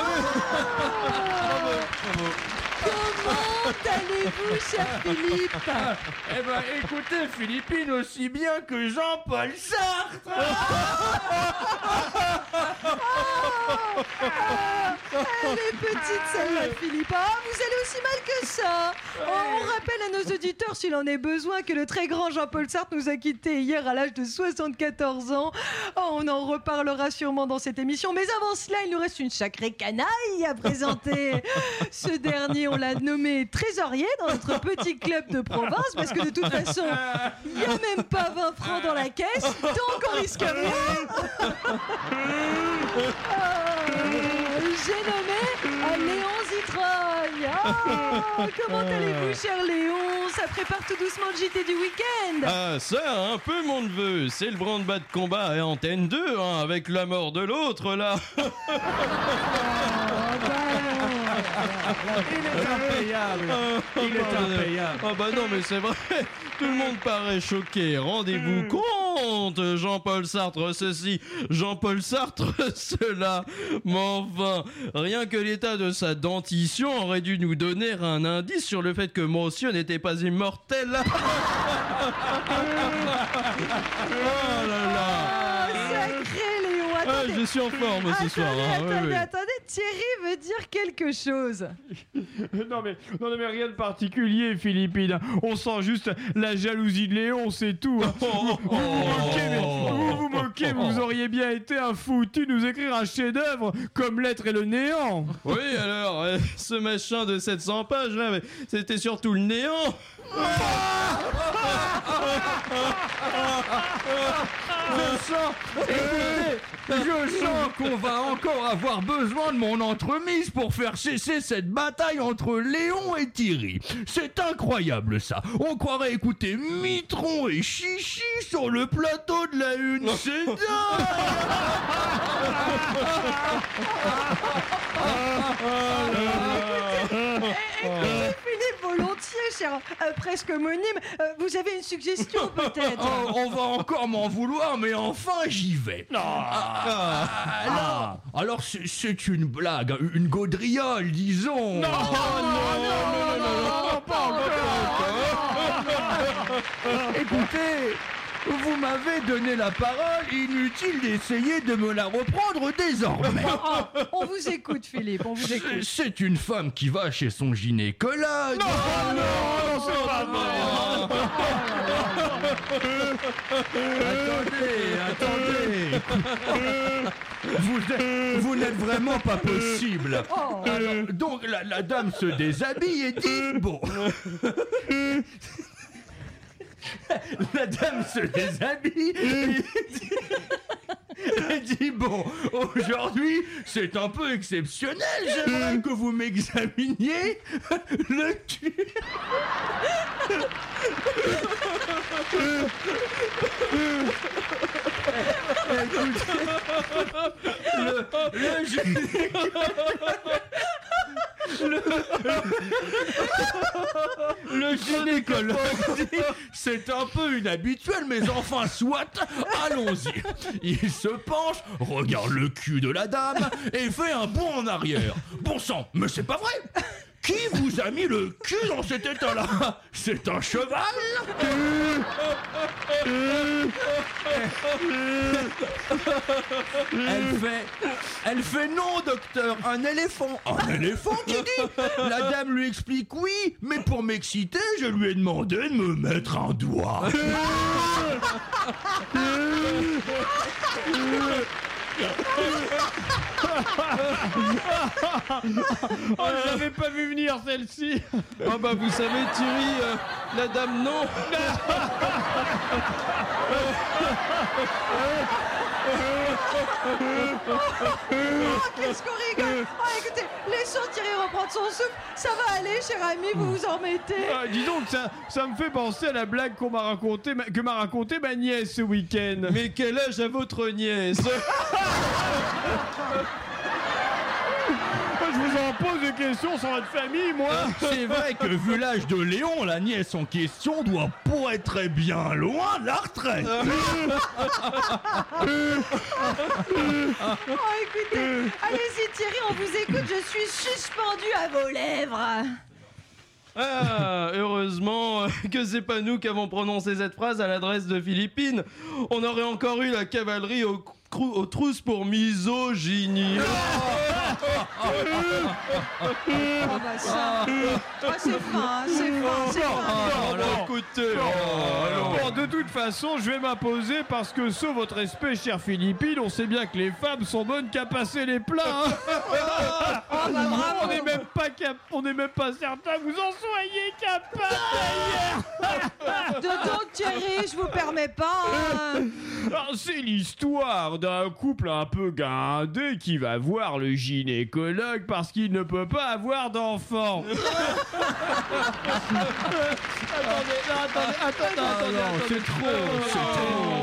Comment allez-vous, cher Philippe Eh ben, écoutez, Philippine, aussi bien que Jean-Paul Sartre Elle est petite celle-là, Philippe. Ah, vous allez aussi mal que ça. Oh, on rappelle à nos auditeurs, s'il en est besoin, que le très grand Jean-Paul Sartre nous a quittés hier à l'âge de 74 ans. Oh, on en reparlera sûrement dans cette émission. Mais avant cela, il nous reste une sacrée canaille à présenter. Ce dernier, on l'a nommé trésorier dans notre petit club de province, parce que de toute façon, il n'y a même pas 20 francs dans la caisse, donc on risque rien. Ah, J'ai nommé euh, Léon Zitrogne. Ah, comment allez-vous, cher Léon? Ça prépare tout doucement le JT du week-end. Ah ça, un peu mon neveu, c'est le branle-bas de combat à Antenne 2, hein, avec la mort de l'autre là. Il est impayable. Il est impayable. Ah bah non mais c'est vrai, tout le monde paraît choqué. Rendez-vous compte, Jean-Paul Sartre ceci, Jean-Paul Sartre cela. Mais enfin, rien que l'état de sa dentition aurait dû nous donner un indice sur le fait que Monsieur n'était pas immortel. oh là là. Je suis en forme ce soir. Attendez, hein, oui, attendez, oui. attendez, Thierry veut dire quelque chose. Non mais, non mais rien de particulier, Philippine. On sent juste la jalousie de Léon, c'est tout. hein. Vous vous moquez, mais- vous vous moquez, mais vous auriez bien été un foutu de nous écrire un chef-d'œuvre comme L'être et le néant. Oui, alors, euh, ce machin de 700 pages là, c'était surtout le néant. Je sens, écoutez, je sens qu'on va encore avoir besoin de mon entremise pour faire cesser cette bataille entre Léon et Thierry. C'est incroyable ça. On croirait écouter Mitron et Chichi sur le plateau de la Une. C'est dingue Philippe, volontiers, cher euh, presque homonyme, euh, vous avez une suggestion peut-être Oh, on va encore m'en vouloir, mais enfin j'y vais. Ah, alors, alors c'est- c'est une blague, une gaudriole, disons. Non, non, non, non, non, pas Écoutez, vous m'avez donné la parole, inutile d'essayer de me la reprendre désormais. Oh, On vous écoute, Philippe, on vous C'est- écoute. C'est une femme qui va chez son gynécologue. Non, non, c'est pas vrai. attendez, attendez. Vous, êtes- vous n'êtes vraiment pas possible. Oh. Alors, donc la, la dame se déshabille et dit bon. La dame se déshabille et dit, et dit bon, aujourd'hui c'est un peu exceptionnel, j'aimerais que vous m'examiniez le cul. Le, le gyné- le, le gynécologue dit c'est un peu inhabituel, mais enfin soit, allons-y. Il se penche, regarde le cul de la dame et fait un bond en arrière. Bon sang, mais c'est pas vrai qui vous a mis le cul dans cet état-là? C'est un cheval? Elle fait, elle fait non, docteur, un éléphant. Un éléphant, tu dis? La dame lui explique oui, mais pour m'exciter, je lui ai demandé de me mettre un doigt. Oh, je l'avais pas vu venir celle-ci. Ah bah vous savez Thierry, euh, la dame non. Oh, qu'est-ce qu'on rigole Oh, écoutez, laissons Thierry reprendre son souffle. Ça va aller, cher ami, vous vous en remettez. Ah, dis donc, ça, ça me fait penser à la blague qu'on m'a raconté, ma- que m'a raconté ma nièce ce week-end. Mais quel âge a votre nièce? vous en pose des questions sur votre famille, moi. C'est vrai que vu l'âge de Léon, la nièce en question doit pas être très bien loin de la retraite. Oh, écoutez, allez-y, Thierry, on vous écoute. Je suis suspendu à vos lèvres. Ah, heureusement euh, que c'est pas nous qui avons prononcé cette phrase à l'adresse de Philippines. On aurait encore eu la cavalerie au crou- aux trousses pour misogynie. Oh bah ça. Ah, c'est fin, c'est fin, c'est fin. Ah, là, écoutez, oh, Bon, de toute façon, je vais m'imposer parce que, sauf votre respect, cher Philippine, on sait bien que les femmes sont bonnes qu'à passer les plats. hein. Oh bah bravo. on n'est même pas cap- on n'est même pas certain que vous en soyez capable d'ailleurs. Dedans, Thierry, je vous permets pas. hein. Alors, C'est l'histoire d'un couple un peu guindé qui va voir le gynécologue parce qu'il ne peut pas avoir d'enfant. attendez, non, attendez, attendez, attendez, attendez. c'est trop, c'est trop.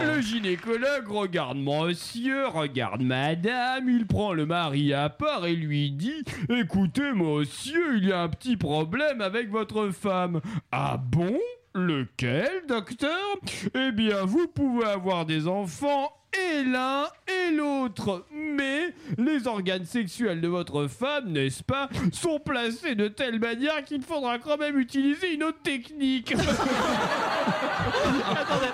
Le, le gynécologue regarde monsieur, regarde madame, il prend le mari à part et lui dit Écoutez, monsieur, il y a un petit problème avec votre femme. Ah bon? Lequel, docteur? Eh bien, vous pouvez avoir des enfants et l'un et l'autre. Mais les organes sexuels de votre femme, n'est-ce pas, sont placés de telle manière qu'il faudra quand même utiliser une autre technique. attendez,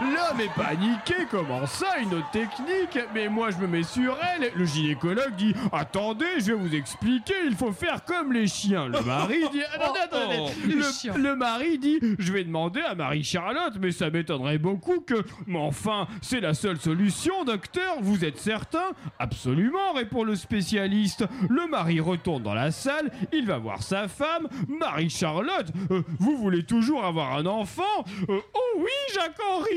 l'homme est paniqué, comment ça, une autre technique? Mais moi je me mets sur elle, le gynécologue dit Attendez, je vais vous expliquer, il faut faire comme les chiens. Le mari dit Attendez, attendez, le, le mari dit Je vais demander à Marie-Charlotte, mais ça m'étonnerait beaucoup que. Mais enfin, c'est la seule solution, docteur, vous êtes certain? Absolument, répond le spécialiste. Le mari retourne dans la salle, il va voir sa femme, Marie-Charlotte, euh, vous voulez toujours avoir un enfant? Euh, Oh oui,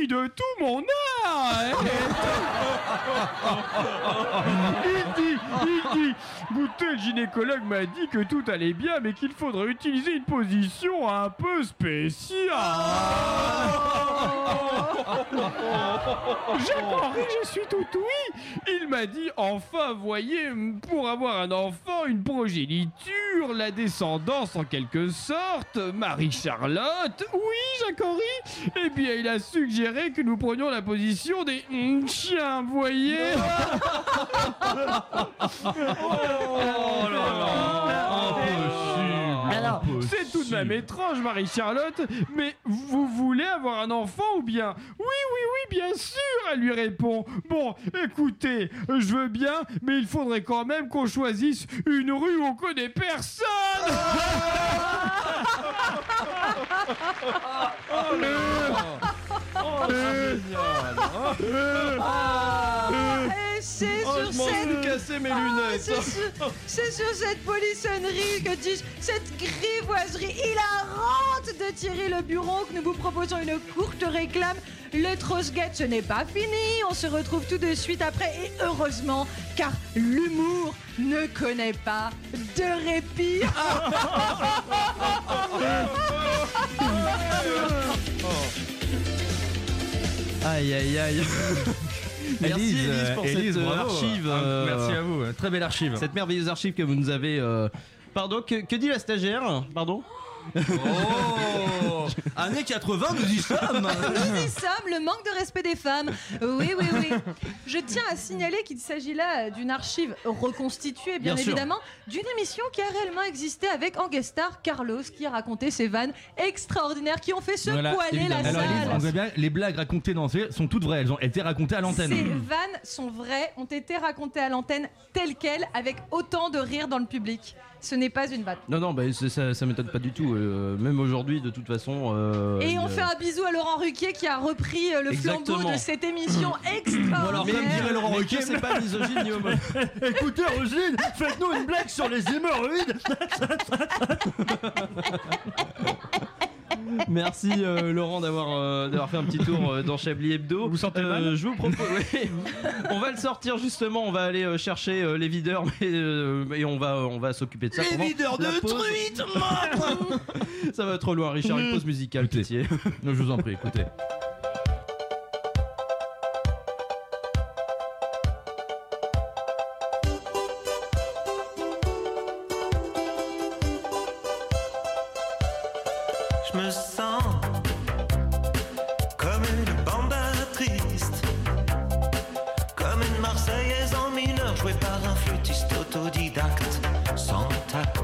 De tout mon art Il dit, il dit, écoutez, le gynécologue m'a dit que tout allait bien, mais qu'il faudrait utiliser une position un peu spéciale. Jacques-Henri, je suis tout oui. Il m'a dit, enfin, voyez, pour avoir un enfant, une progéniture, la descendance en quelque sorte, Marie-Charlotte, oui, Jacques-Henri, eh bien, il a suggéré que nous prenions la position des chiens, vous voyez Oh. Alors, c'est tout de même étrange, Marie-Charlotte, mais vous voulez avoir un enfant ou bien? Oui, oui, oui, bien sûr, elle lui répond. Bon, écoutez, je veux bien, mais il faudrait quand même qu'on choisisse une rue où on connaît personne Et c'est Oh, sur je m'en suis cette... cassé mes Ah, lunettes. c'est sur- C'est sur cette polissonnerie, que dis-je, cette grivoiserie hilarante de Thierry Le Bureau que nous vous proposons une courte réclame. Le Trosgate, ce n'est pas fini. On se retrouve tout de suite après et heureusement, car l'humour ne connaît pas de répit. Aïe aïe aïe. Merci Élise, Élise euh, pour Élise, cette euh, bravo. archive. Euh, merci à vous, très belle archive. Cette merveilleuse archive que vous nous avez. euh, Pardon, que, que dit la stagiaire? Pardon? Oh Années 80, nous y sommes Nous y sommes, le manque de respect des femmes. Oui, oui, oui. Je tiens à signaler qu'il s'agit là d'une archive reconstituée, bien, Bien sûr. évidemment, d'une émission qui a réellement existé avec en guest star Carlos, qui a raconté ces vannes extraordinaires qui ont fait se Voilà, poiler la évidemment. Alors, Élise, on salle. voit bien, les blagues racontées dans ce sont toutes vraies, elles ont été racontées à l'antenne. Ces vannes sont vraies, ont été racontées à l'antenne telles quelles, avec autant de rire dans le public. Ce n'est pas une vanne. Non, non, bah, c'est- ça, ça m'étonne pas du tout. euh, même aujourd'hui, de toute façon. euh, Et on fait un bisou à Laurent Ruquier qui a repris euh, le Exactement. flambeau de cette émission extraordinaire. alors, comme dirait Laurent Ruquier, c'est pas misogyne ni homo. Écoutez, Roselyne, faites-nous une blague sur les hémorroïdes Merci euh, Laurent d'avoir euh, d'avoir fait un petit tour euh, dans Chablis Hebdo. Vous sentez mal Je vous propose. oui. on va le sortir justement. On va aller euh, chercher euh, les videurs mais, euh, et on va on va s'occuper de ça. Les pendant videurs la de pause. truites, Ça va trop loin, Richard. Une pause musicale, pitié. Je vous en prie, écoutez. je me sens comme une bande triste, comme une Marseillaise en mineur jouée par un flûtiste autodidacte sans tact.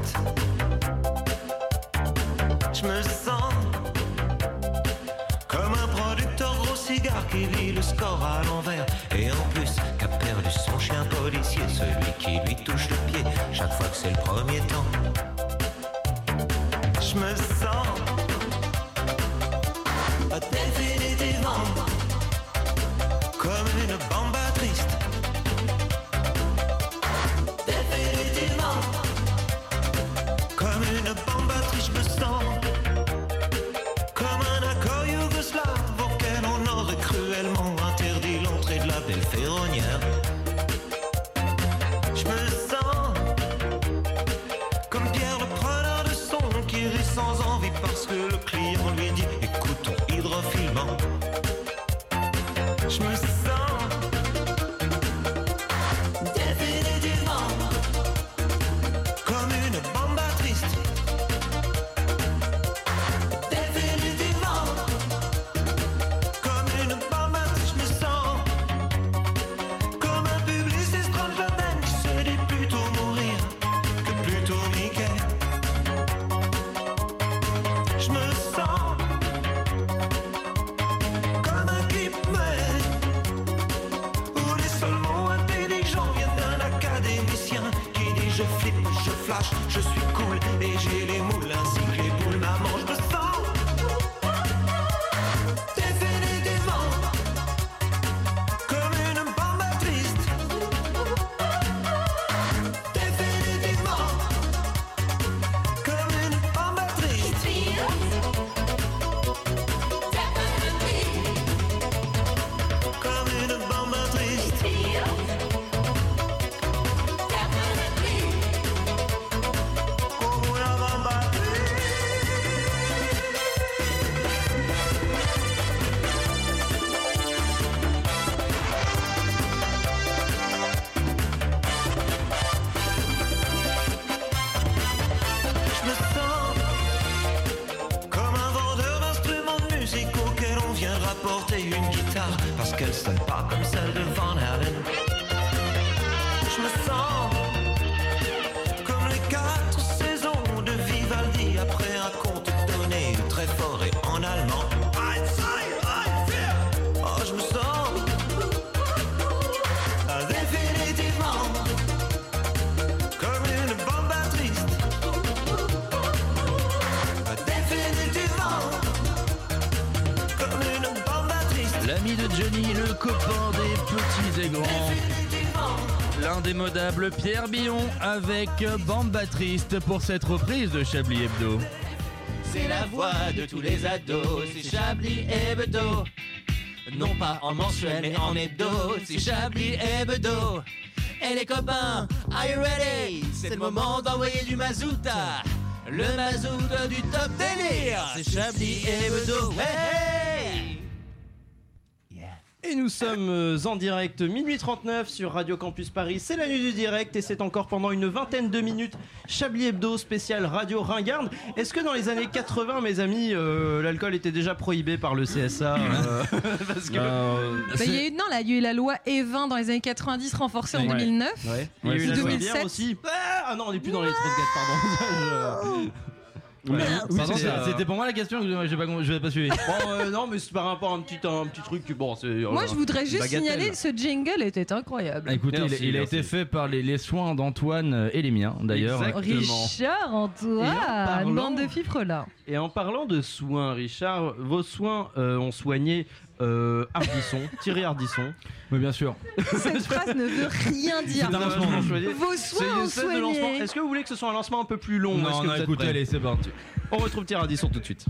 Je me sens comme un producteur gros cigare qui lit le score à l'envers et en plus qu'a perdu son chien policier, celui qui lui touche le pied chaque fois que c'est le premier temps. Pierre Billon avec Bamba Triste pour cette reprise de Chablis Hebdo. C'est la voix de tous les ados, c'est Chablis Hebdo. Non pas en mensuel mais en hebdo, c'est Chablis Hebdo. Et les copains, are you ready? C'est le moment d'envoyer du mazouta. Le mazout du top délire, c'est Chablis Hebdo. Hey Et nous sommes euh, en direct minuit 39 sur Radio Campus Paris. C'est la nuit du direct et c'est encore pendant une vingtaine de minutes Chablis Hebdo spécial Radio Ringarde. Est-ce que dans les années 80, mes amis, euh, l'alcool était déjà prohibé par le CSA euh, Parce que Bah, il y a eu, non, là, il y a eu la loi E20 dans les années 90 renforcée en Ouais. 2009. Ouais. Il y a eu la 2007. bière aussi. Ah, ah non, on n'est plus dans les trottinettes, pardon. Oui, Ouais. oui, Pardon, c'était- pour moi la question, j'ai pas, j'ai pas suivi. Bon, euh, non, mais c'est par rapport à un petit, un petit truc. Bon, c'est. Moi, euh, je voudrais juste bagatelle. signaler ce jingle était incroyable. Ah, Écoutez, Merci, il, il a été fait par les, les soins d'Antoine euh, et les miens d'ailleurs. Exactement. Richard Antoine, bande de fifres là. Et en parlant de soins, Richard, vos soins euh, ont soigné euh, Ardisson, Thierry Ardisson. Mais bien sûr. Cette phrase ne veut rien dire. C'est un lancement choisi. Vos soins ont lancement. Est-ce que vous voulez que ce soit un lancement un peu plus long Non, écoutez, allez, c'est parti. On retrouve Thierry Ardisson tout de suite.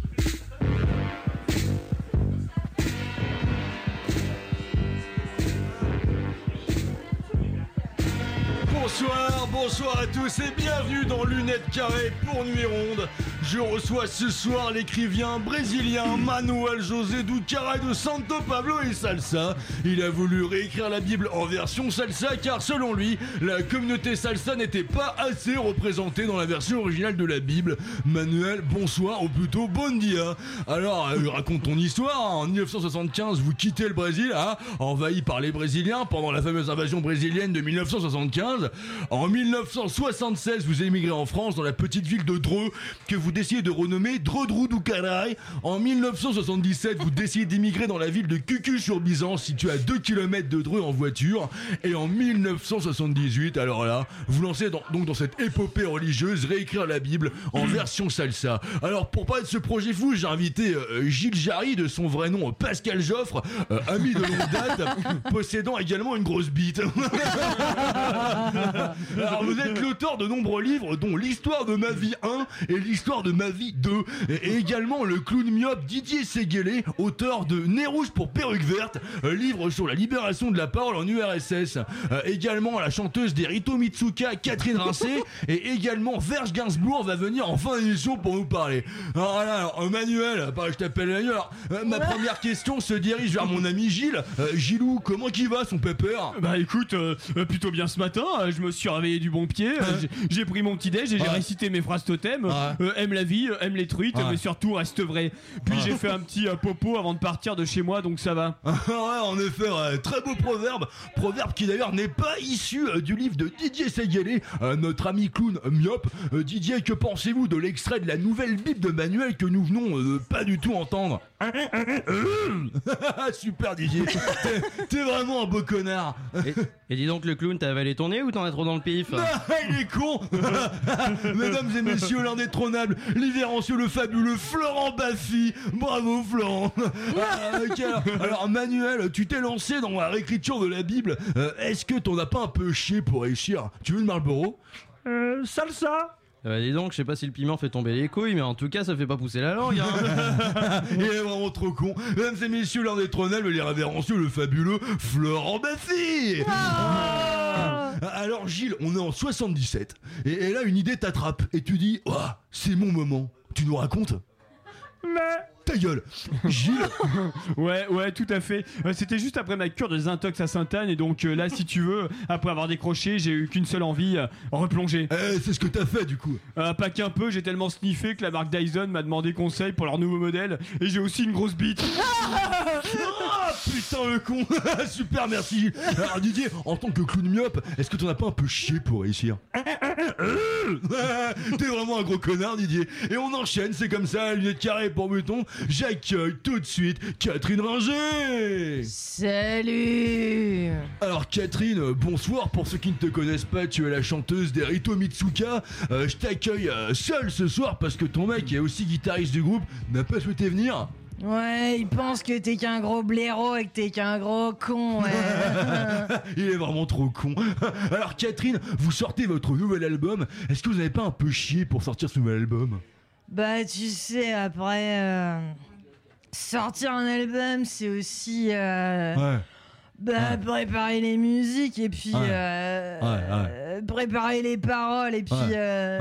Bonsoir, bonsoir à tous et bienvenue dans Lunettes Carrées pour Nuit Ronde. Je reçois ce soir l'écrivain brésilien Manuel José Ducara de Santo Pablo et Salsa. Il a voulu réécrire la Bible en version salsa car selon lui, la communauté salsa n'était pas assez représentée dans la version originale de la Bible. Manuel, bonsoir ou plutôt bon dia. Alors, euh, raconte ton histoire. En 1975, vous quittez le Brésil, hein, envahi par les Brésiliens pendant la fameuse invasion brésilienne de 1975. En 1976, vous émigrez en France dans la petite ville de Dreux que vous décidez de renommer Drodrou Doukarai. En 1977, vous décidez d'immigrer dans la ville de Cucu-sur-Byzance, située à 2 km de Dreux en voiture. Et en 1978, alors là, vous lancez dans- donc dans cette épopée religieuse réécrire la Bible en version salsa. Alors pour parler de ce projet fou, j'ai invité euh, Gilles Jarry, de son vrai nom Pascal Joffre, euh, ami de longue date, possédant également une grosse bite. Alors vous êtes l'auteur de nombreux livres dont l'histoire de ma vie 1 et l'histoire de ma vie 2 et également le clown myope Didier Séguélé, auteur de Nez rouge pour perruque verte, euh, livre sur la libération de la parole en URSS. Euh, également la chanteuse des Rito Mitsuka Catherine Rincé et également Verge Gainsbourg va venir en fin d'émission pour nous parler. Alors là, alors, euh, Manuel, je t'appelle Manuel. Euh, ma première question se dirige vers mon ami Gilles. Euh, Gilou, comment qu'il va son pépère? Bah écoute, euh, plutôt bien ce matin, je me suis réveillé du bon pied, euh, j'ai- j'ai pris mon petit déj et j'ai Ouais. récité mes phrases totem, euh, aime la vie, euh, aime les truites, Ouais. mais surtout reste vrai. Puis Ouais. j'ai fait un petit euh, popo avant de partir de chez moi, donc ça va. ouais, en effet, ouais, très beau proverbe. Proverbe qui d'ailleurs n'est pas issu euh, du livre de Didier Séguélé, euh, notre ami clown euh, myope. Euh, Didier, que pensez-vous de l'extrait de la nouvelle Bible de Manuel que nous venons euh, pas du tout entendre? Super Didier, T'es- t'es vraiment un beau connard. Et, et dis donc, le clown, t'as avalé ton nez ou t'en trop dans le pif. Ah, il est con. Mesdames et messieurs, l'indétrônable, l'irrévérencieux, le fabuleux Florent Baffy. Bravo Florent. Ah, ok, alors, alors, Manuel, tu t'es lancé dans la réécriture de la Bible. Euh, Est-ce que t'en as pas un peu chié pour réussir? Tu veux une Marlboro? Euh, salsa Bah dis donc, je sais pas si le piment fait tomber les couilles, mais en tout cas, ça fait pas pousser la langue. Hein. Il est vraiment trop con. Mesdames et messieurs, l'indétrônable, l'irrévérencieux, le fabuleux Florent Baffy Ah, Alors Gilles, on est en 77. Et, et là, une idée t'attrape. Et tu dis, oh, c'est mon moment. Tu nous racontes? Ta gueule Gilles Ouais, ouais, tout à fait. Euh, C'était juste après ma cure de Zintox à Sainte-Anne, et donc euh, là, si tu veux, après avoir décroché, j'ai eu qu'une seule envie, euh, replonger. Eh, c'est ce que t'as fait du coup. Euh, pas qu'un peu, j'ai tellement sniffé que la marque Dyson m'a demandé conseil pour leur nouveau modèle, et j'ai aussi une grosse bite. Ah putain le con Super merci Gilles. Alors Didier, en tant que clown myope, est-ce que t'en as pas un peu chié pour réussir? T'es vraiment un gros connard Didier. Et on enchaîne, c'est comme ça, lunettes carrées pour bouton. J'accueille tout de suite Catherine Ringer Salut Alors Catherine, bonsoir. Pour ceux qui ne te connaissent pas, tu es la chanteuse des Rito Mitsuka. Euh, je t'accueille euh, seule ce soir parce que ton mec, qui est aussi guitariste du groupe, n'a pas souhaité venir. Ouais, il pense que t'es qu'un gros blaireau et que t'es qu'un gros con, ouais. Il est vraiment trop con. Alors Catherine, vous sortez votre nouvel album. Est-ce que vous n'avez pas un peu chié pour sortir ce nouvel album? Bah, tu sais, après, euh, sortir un album, c'est aussi. euh, Ouais. Bah, préparer les musiques et puis Ouais. euh, euh, préparer les paroles et puis Ouais.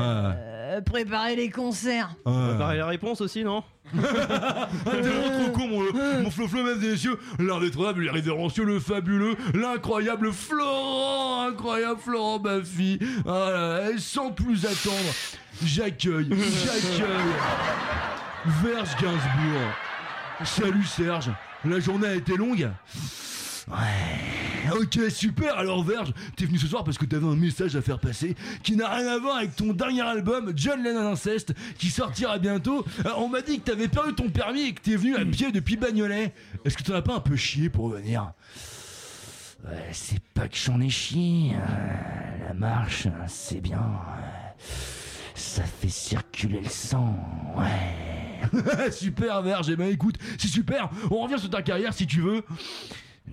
Euh, préparer les concerts. Préparer la réponse aussi, non Ah, T'es vraiment trop con, mon, mon Flo-Flo, mesdames et messieurs. L'indétrônable, l'irrévérencieux, le fabuleux, l'incroyable Florent, incroyable Florent. Ah là là, et sans plus attendre, j'accueille, j'accueille Verge Gainsbourg. Salut Serge, la journée a été longue? Ouais. Ok, super. Alors Verge, t'es venu ce soir parce que t'avais un message à faire passer qui n'a rien à voir avec ton dernier album, John Lennon Incest, qui sortira bientôt. Euh, on m'a dit que t'avais perdu ton permis et que t'es venu à pied depuis Bagnolet. Est-ce que t'en as pas un peu chié pour venir Ouais, c'est pas que j'en ai chié. euh, la marche, c'est bien. euh, Ça fait circuler le sang. Ouais. super Verge, eh ben écoute, c'est super. On revient sur ta carrière si tu veux.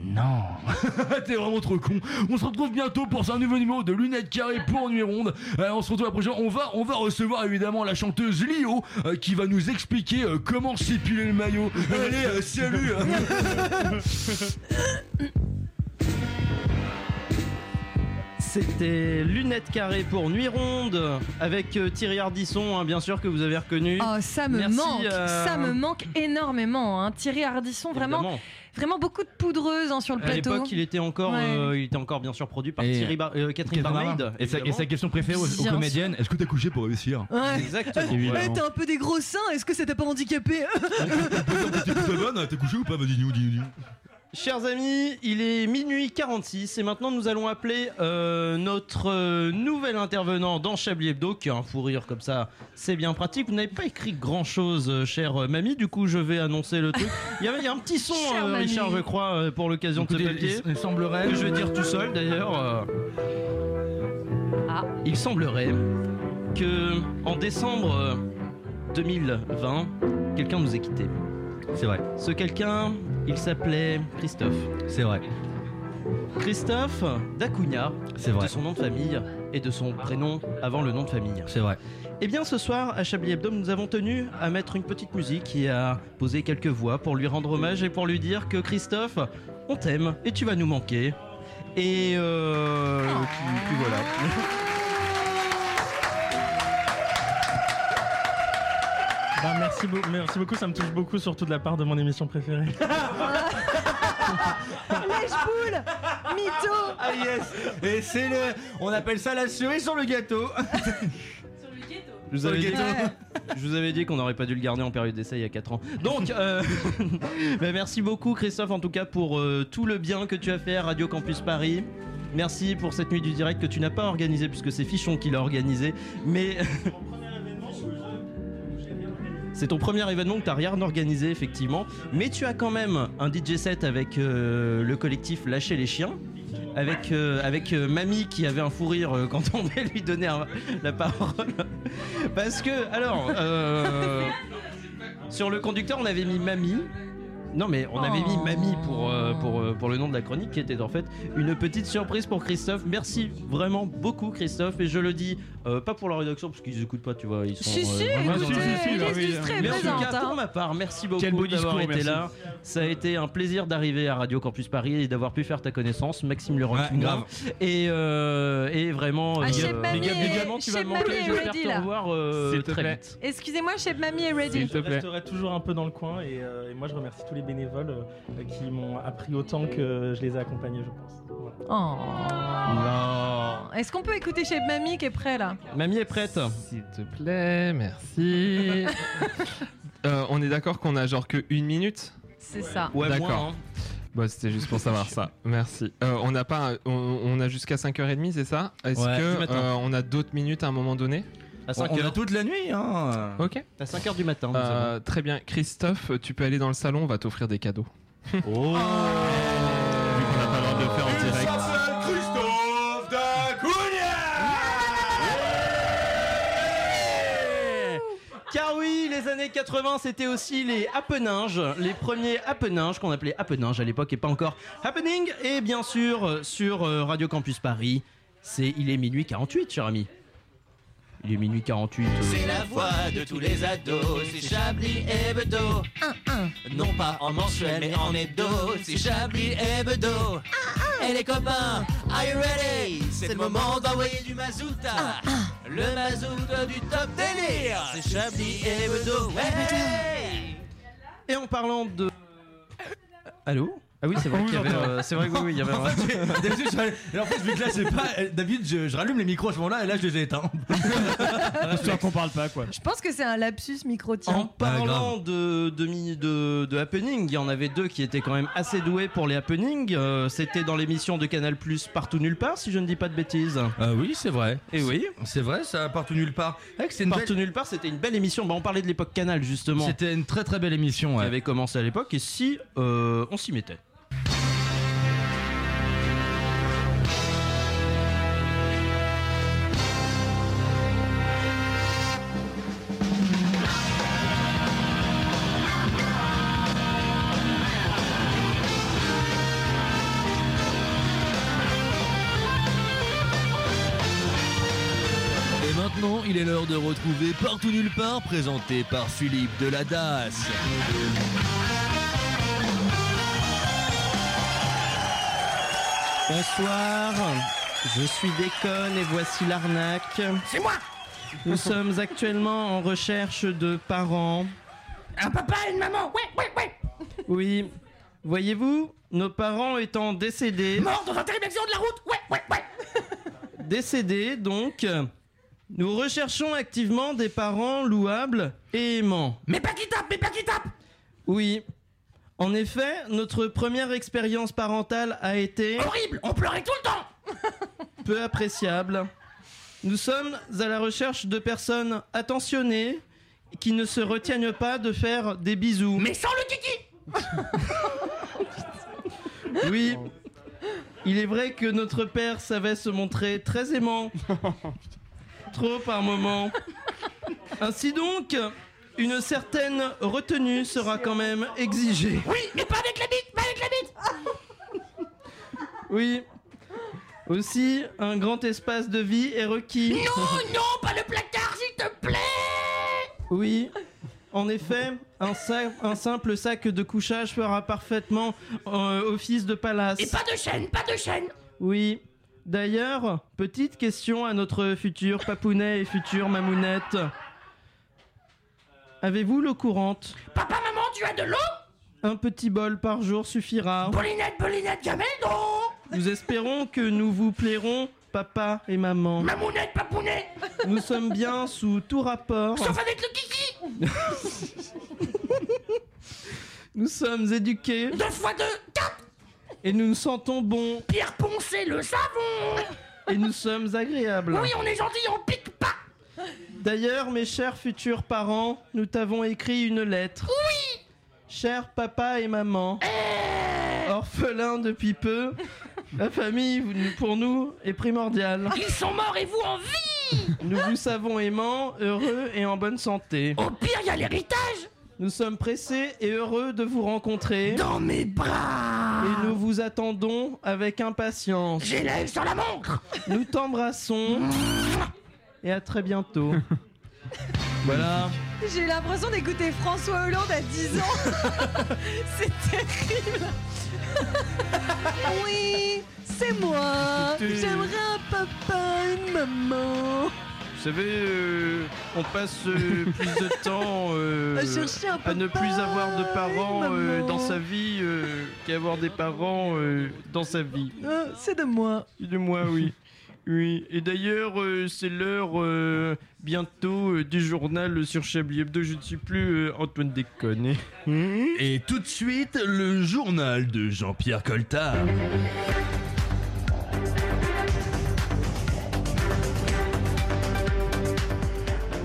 Non, t'es vraiment trop con. On se retrouve bientôt pour un nouveau numéro de lunettes carrées pour nuit ronde. Euh, on se retrouve la prochaine. On va, on va recevoir évidemment la chanteuse Lio euh, qui va nous expliquer euh, comment s'épiler le maillot. Allez, euh, salut. C'était Lunettes carrées pour Nuit Ronde avec euh, Thierry Ardisson, hein, bien sûr, que vous avez reconnu. Oh, ça me Merci, manque, euh, ça me manque énormément. hein. Thierry Ardisson, vraiment, Évidemment. vraiment beaucoup de poudreuse hein, sur le À plateau. l'époque, il était encore, Ouais. euh, il était encore bien sûr produit par Et- Thierry Bar- euh, Catherine Catherine Barmaid. Et sa- et sa évidemment. question préférée aux- comédiennes, est-ce que t'as couché pour réussir? Ouais. Exactement. Eh, t'as un peu des gros seins, est-ce que ça t'a pas handicapé? T'es plutôt bonne, t'as couché ou pas? Vas-y, dis-nous, dis-nous. Chers amis, il est minuit 46 et maintenant nous allons appeler euh, notre euh, nouvel intervenant dans Chablis Hebdo qui a un fou rire comme ça, c'est bien pratique. Vous n'avez pas écrit grand chose, chère euh, mamie, du coup je vais annoncer le truc. Il y, avait, il y a un petit son, Chère euh, mamie. Richard, je crois, euh, pour l'occasion de ce Écoutez, papier. il, il semblerait. Que je vais dire tout seul d'ailleurs. euh, Il semblerait que en décembre euh, 2020, quelqu'un nous ait quittés. C'est vrai. Ce quelqu'un, il s'appelait Christophe. C'est vrai. Christophe Dacugna, C'est vrai. de son nom de famille et de son prénom avant le nom de famille. C'est vrai. Eh bien, ce soir, à Chablis Hebdo, nous avons tenu à mettre une petite musique et à poser quelques voix pour lui rendre hommage et pour lui dire que Christophe, on t'aime et tu vas nous manquer. Et euh, puis, puis voilà. Bah, merci, beau- merci beaucoup, ça me touche beaucoup, surtout de la part de mon émission préférée. Lèche-boule Mytho Ah yes Et c'est le... On appelle ça la cerise sur le gâteau Je vous, avais dit, je vous avais dit qu'on n'aurait pas dû le garder en période d'essai il y a 4 ans. Donc, euh, bah, merci beaucoup Christophe en tout cas pour euh, tout le bien que tu as fait à Radio Campus Paris. Merci pour cette nuit du direct que tu n'as pas organisée puisque c'est Fichon qui l'a organisé. Mais c'est ton premier événement que tu n'as rien organisé effectivement. Mais tu as quand même un DJ set avec euh, le collectif Lâcher les chiens. Avec, euh, euh, Mamie qui avait un fou rire quand on lui donner la parole. Parce que, alors, sur le conducteur, on avait mis Mamie. Non, mais on avait mis Mamie pour, euh, pour, euh, pour le nom de la chronique, qui était en fait une petite surprise pour Christophe. Merci vraiment beaucoup, Christophe. Et je le dis, euh, pas pour la rédaction, parce qu'ils écoutent pas, tu vois. Ils sont, Si, si, écoutez, Mais en tout cas, hein. pour ma part, merci beaucoup d'avoir discours, été merci. là. Ça a été un plaisir d'arriver à Radio Campus Paris et d'avoir pu faire ta connaissance, Maxime Leroy. Ouais, grave. Et, euh, et vraiment, Ah, euh, Chef Mamie les gars, est- évidemment, tu vas me manquer. Mamie est Je vais ready, te là. revoir euh, très vite. Excusez-moi, Chef Mamie est ready. Je resterai toujours un peu dans le coin et, et moi je remercie tous les bénévoles euh, qui m'ont appris autant que je les ai accompagnés, je pense. Voilà. Oh. Est-ce qu'on peut écouter Chef Mamie qui est prêt là? Mamie est prête. S'il te plaît, merci. Euh, on est d'accord qu'on a genre que une minute? C'est ça. Ouais, D'accord. hein. Bah, c'était juste pour savoir ça. Merci. Euh, on n'a pas, on, on a jusqu'à 5h30, c'est ça? Est-ce Ouais, que euh, on a d'autres minutes à un moment donné? À On, 5 on a heures. toute la nuit, hein. Ok. À 5h du matin. Euh, très bien. Christophe, tu peux aller dans le salon, on va t'offrir des cadeaux. Oh. Vu qu'on n'a pas le droit de le faire en direct. Christophe Car oui, les années 80, c'était aussi les happeninges, les premiers happeninges qu'on appelait happeninges à l'époque et pas encore happening. Et bien sûr, sur euh, Radio Campus Paris, c'est il est minuit 48, cher ami. Il est minuit 48. euh, C'est la voix de tous les ados, c'est Chablis Hebdo. Non pas en mensuel, mais en hebdo, c'est Chablis Hebdo. Et les copains, are you ready? C'est le moment d'envoyer du mazouta. Le mazout du top délire, c'est Chablis Hebdo. Ouais Et en parlant de. Allô? Ah oui, c'est vrai qu'il y avait. euh, c'est vrai que oui, oui, il y avait. J'ai- d'habitude, je et en fait, vu que là, c'est pas. David, je, je rallume les micros à ce moment-là et là, je les ai éteints. Histoire qu'on parle pas, quoi. Je pense que c'est un lapsus En parlant de, de, mi- de, de happening, il y en avait deux qui étaient quand même assez doués pour les happenings. Euh, C'était dans l'émission de Canal Plus Partout Nulle part, si je ne dis pas de bêtises. Ah oui, c'est vrai. Et oui. C'est vrai, ça partout nulle part. Ouais, que c'est une Partout belle- Nulle part, c'était une belle émission. Bah, on parlait de l'époque Canal, justement. C'était une très très belle émission. Qui ouais. avait commencé à l'époque, et si euh, on s'y mettait. De retrouver Partout Nulle part, présenté par Philippe Deladas. Bonsoir, je suis Déconne et voici l'arnaque. C'est moi Nous sommes actuellement en recherche de parents. Un papa et une maman, ouais, ouais, ouais Oui, voyez-vous, nos parents étant décédés. Mort dans un terrible accident de la route, ouais, ouais, ouais Décédés, donc, nous recherchons activement des parents louables et aimants. Mais pas qui tape, mais pas qui tape Oui. En effet, notre première expérience parentale a été Horrible, on pleurait tout le temps peu appréciable. Nous sommes à la recherche de personnes attentionnées qui ne se retiennent pas de faire des bisous. Mais sans le kiki Oui, il est vrai que notre père savait se montrer très aimant. Trop par moment. Ainsi donc, une certaine retenue sera quand même exigée. Oui, mais pas avec la bite, pas avec la bite Oui. Aussi, un grand espace de vie est requis. Non, non, pas le placard, s'il te plaît Oui. En effet, un, sa- un simple sac de couchage fera parfaitement euh, office de palace. Et pas de chaîne, pas de chaîne Oui. D'ailleurs, petite question à notre futur papounet et future mamounette. Avez-vous l'eau courante? Papa, maman, tu as de l'eau? Un petit bol par jour suffira. Paulinette, jamais d'eau Nous espérons que nous vous plairons, papa et maman. Mamounette, papounet Nous sommes bien sous tout rapport. Sauf avec le kiki Nous sommes éduqués. Deux fois deux, Et nous nous sentons bons. Pierre Poncé, le savon Et nous sommes agréables. Oui, on est gentil, on pique pas D'ailleurs, mes chers futurs parents, nous t'avons écrit une lettre. Oui Cher papa et maman, orphelins depuis peu, la famille pour nous est primordiale. Ils sont morts et vous en vie Nous vous savons aimants, heureux et en bonne santé. Au pire, il y a l'héritage Nous sommes pressés et heureux de vous rencontrer. Dans mes bras Et nous vous attendons avec impatience. J'ai l'œil sur la montre Nous t'embrassons. Et à très bientôt. Voilà. J'ai l'impression d'écouter François Hollande à 10 ans. C'est terrible. oui, c'est moi. J'aimerais un papa, une maman. Vous savez, euh, on passe euh, plus de temps euh, À ne plus avoir de parents euh, dans sa vie euh, qu'avoir des parents euh, dans sa vie. Ah, c'est de moi. De moi, oui. Oui, et d'ailleurs, euh, c'est l'heure euh, bientôt euh, du journal sur Chablis Hebdo. Je ne suis plus euh, Antoine Déconne. Et tout de suite, le journal de Jean-Pierre Coltard.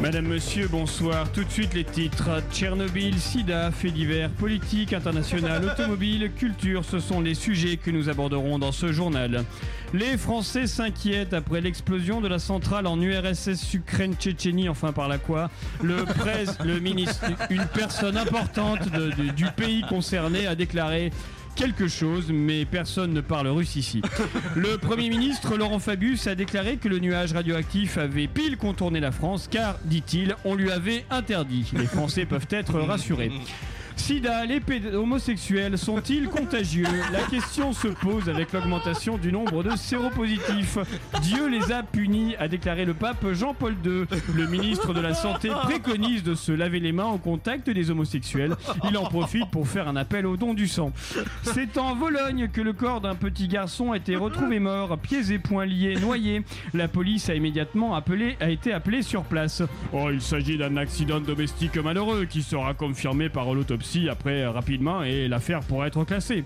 Madame, monsieur, bonsoir. Tout de suite les titres. Tchernobyl, sida, faits divers, politique internationale, automobile, culture, ce sont les sujets que nous aborderons dans ce journal. Les Français s'inquiètent après l'explosion de la centrale en URSS Ukraine-Tchétchénie, enfin par là quoi. Le presse, le ministre, une personne importante de- de- du pays concerné a déclaré quelque chose, mais personne ne parle russe ici. Le Premier ministre Laurent Fabius a déclaré que le nuage radioactif avait pile contourné la France, car, dit-il, on lui avait interdit. Les Français peuvent être rassurés. Sida, les homosexuels sont-ils contagieux? La question se pose avec l'augmentation du nombre de séropositifs. Dieu les a punis, a déclaré le pape Jean-Paul II. Le ministre de la Santé préconise de se laver les mains au contact des homosexuels. Il en profite pour faire un appel au don du sang. C'est en Vologne que le corps d'un petit garçon a été retrouvé mort, pieds et poings liés, noyé. La police a immédiatement appelé, a été appelée sur place. Oh, il s'agit d'un accident domestique malheureux qui sera confirmé par l'autopsie après euh, rapidement et l'affaire pourra être classée.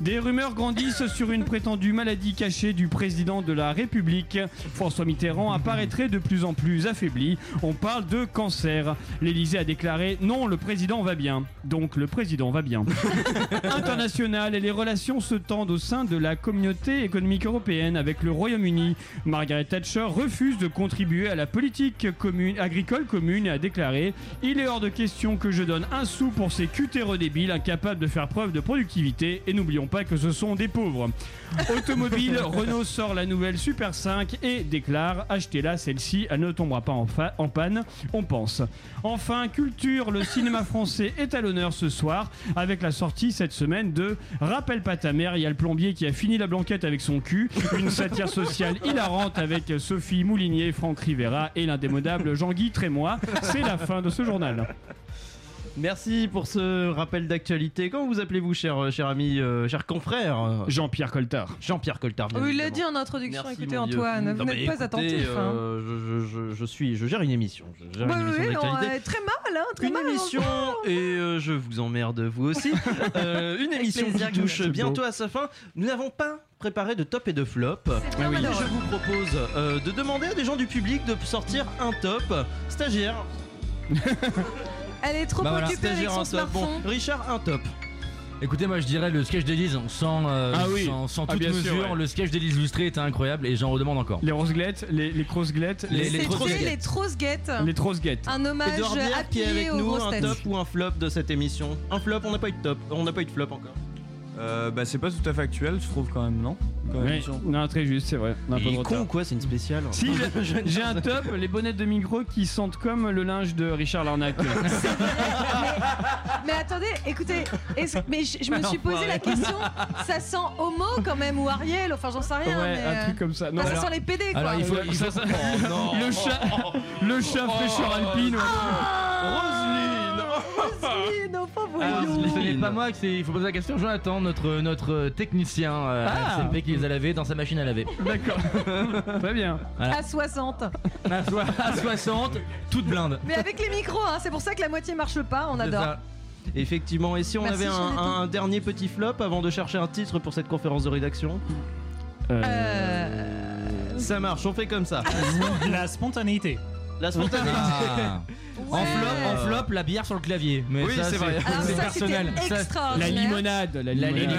Des rumeurs grandissent sur une prétendue maladie cachée du président de la République. François Mitterrand apparaîtrait de plus en plus affaibli. On parle de cancer. L'Élysée a déclaré non, le président va bien. Donc le président va bien. International et les relations se tendent au sein de la communauté économique européenne avec le Royaume-Uni. Margaret Thatcher refuse de contribuer à la politique commune, agricole commune et a déclaré Il est hors de question que je donne un sou pour ces cutéreux débiles incapables de faire preuve de productivité et n'oublions pas que ce sont des pauvres. Automobile, Renault sort la nouvelle Super 5 et déclare Achetez-la, celle-ci, elle ne tombera pas en, fa- en panne, on pense. Enfin, culture, le cinéma français est à l'honneur ce soir avec la sortie cette semaine de Rappelle pas ta mère, il y a le plombier qui a fini la blanquette avec son cul, une satire sociale hilarante avec Sophie Moulinier, Franck Rivera et l'indémodable Jean-Guy Trémois. C'est la fin de ce journal. Merci pour ce rappel d'actualité. Comment vous appelez-vous, cher, euh, cher ami, euh, cher confrère Jean-Pierre Coltard. Jean-Pierre Coltard. bien Oh, il l'a évidemment. dit en introduction, Merci, écoutez mon vieux. Antoine, vous Non, mais n'êtes pas écoutez, attentif. hein. euh, je, je- je- je suis, je gère une émission. Je gère Bah une émission oui, d'actualité. euh, très mal, hein, très Une mal. émission et euh, je vous emmerde vous aussi. Euh, une émission plaisir, qui touche bientôt à sa fin. Nous n'avons pas préparé de top et de flop. bien, Mais malheureux. je vous propose euh, de demander à des gens du public de sortir un top. Stagiaire. Elle est trop Bah voilà. occupée avec son. Bon. Richard un top. Écoutez, moi je dirais le sketch d'Élise sans, euh, Ah oui. sans, sans Ah, toute sûr, mesure. ouais. Le sketch d'Élise illustré était incroyable et j'en redemande encore. Les roseglettes, les, les crosseglettes, Les- les les trosguettes. les trosguettes. Un hommage Edouard Bière à qui est avec pied aux nous, un top ou un flop de cette émission. Un flop, on n'a pas eu de top, on n'a pas eu de flop encore. Euh, bah, c'est pas tout à fait actuel, je trouve quand même, non Oui, non, très juste, c'est vrai. On a pas Il de est retard. con quoi, c'est une spéciale. Si, j'ai- j'ai un top, les bonnettes de micro qui sentent comme le linge de Richard Larnac. Mais attendez, écoutez, est-ce- mais je, je me suis posé la question, ça sent homo quand même ou Ariel, enfin j'en sais rien. ouais, mais, un euh, truc comme ça. Non, ça alors- sent les PD quoi. Alors il faut, il faut- Ça, ça- le chat, le chat fraîcheur alpine. ouais. Roselyne. Ce n'est pas moi, que c'est- il faut poser la question. Jonathan, notre, notre technicien euh, Ah. SMP qui les a lavés dans sa machine à laver. D'accord. Très bien. À 60. À, soi- à 60, toute blinde. Mais avec les micros, hein, c'est pour ça que la moitié marche pas, on C'est adore. ça. Effectivement, et si on Merci, avait un, Jonathan. un dernier petit flop avant de chercher un titre pour cette conférence de rédaction Euh... Ça marche, on fait comme ça. La spontanéité. La spontanéité. Ah. En flop, en flop, la bière sur le clavier. Mais Oui, c'est vrai. Alors c'est personnel. La limonade, la La limonade.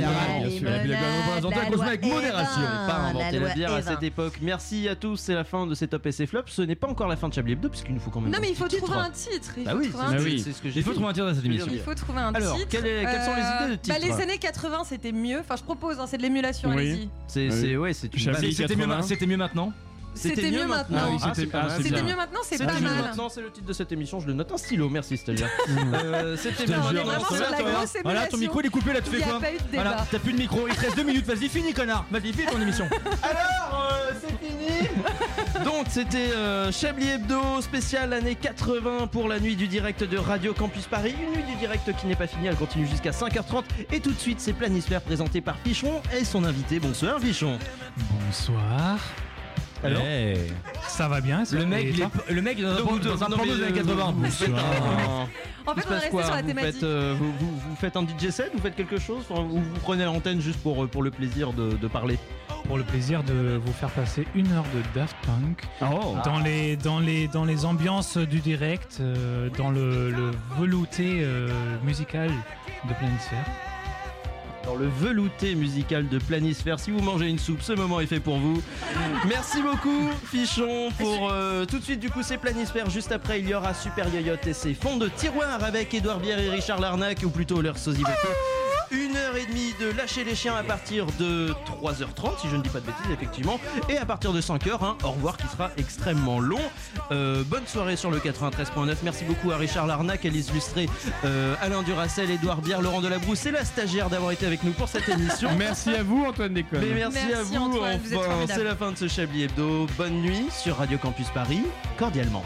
la sûr. limonade. La la consommer avec modération. Pas inventer la, bière à cette époque. Merci à tous, c'est la fin de ces top et ces flops. Ce n'est pas encore la fin de Chablis Hebdo, puisqu'il nous faut quand même. Non mais il faut titre. trouver un titre. Il Bah faut oui, trouver c'est un Bah ce- que j'ai Il faut trouver un titre dans cette émission. Il faut trouver un Alors, titre. est- quelles sont les idées de bah, titres Les années 80 c'était mieux. Enfin je propose, hein, c'est de l'émulation, allez-y. C'est, Oui. c'est, ouais, c'est une Chablis base. C'était mieux, 80. c'était mieux maintenant. C'était mieux maintenant. Ah oui, Ah, c'était c'est pas ah, mal. c'est C'était bien. mieux maintenant, c'est pas mieux mal. maintenant, c'est le titre de cette émission. Je le note un stylo, merci Stagia. euh, c'était Non, on est bien. vraiment sur la grosse émulation. Voilà, ton micro il est coupé là, tu Il fais n'y a quoi pas eu de Voilà, débat. t'as plus de micro, il te reste deux minutes, vas-y, finis connard, vas-y, finis ton émission. Alors, euh, c'est fini Donc, c'était euh, Chablis Hebdo, spécial année 80 pour la nuit du direct de Radio Campus Paris. Une nuit du direct qui n'est pas finie, elle continue jusqu'à 5h30. Et tout de suite, c'est Planisphère présenté par Fichon et son invité. Bonsoir, Fichon. Bonsoir. Alors Ça va bien ça Le mec, il est, le mec il est dans un, Donc, porno- vous- dans un non, porno mais, des années euh, 80. Vous faites un- En fait, Il se on est passe resté quoi sur la vous thématique. faites, euh, vous, vous- vous faites un DJ set, vous faites quelque chose, ou vous prenez l'antenne juste pour, euh, pour le plaisir de, de parler Pour le plaisir de vous faire passer une heure de Daft Punk Oh. dans, les, dans, les, dans les ambiances du direct, euh, dans le, le velouté euh, musical de Planisphère. Dans le velouté musical de Planisphère. Si vous mangez une soupe, ce moment est fait pour vous. Merci beaucoup, Fichon, pour euh, tout de suite. Du coup, c'est Planisphère. Juste après, il y aura Super Yoyote et ses fonds de tiroir avec Édouard Bière et Richard Larnac, ou plutôt leur sosie. Une heure et demie de lâcher les chiens à partir de 3h30, si je ne dis pas de bêtises, effectivement. Et à partir de 5h, un au revoir qui sera extrêmement long. Euh, bonne soirée sur le 93.9. Merci beaucoup à Richard Larnac, Alice Lustré, euh, Alain Duracel, Édouard Bière, Laurent Delabrousse et la stagiaire d'avoir été avec nous pour cette émission. Merci à vous, Antoine Déconne. Mais merci, à vous. Antoine, enfin, c'est la fin de ce Chablis Hebdo. Bonne nuit sur Radio Campus Paris, cordialement.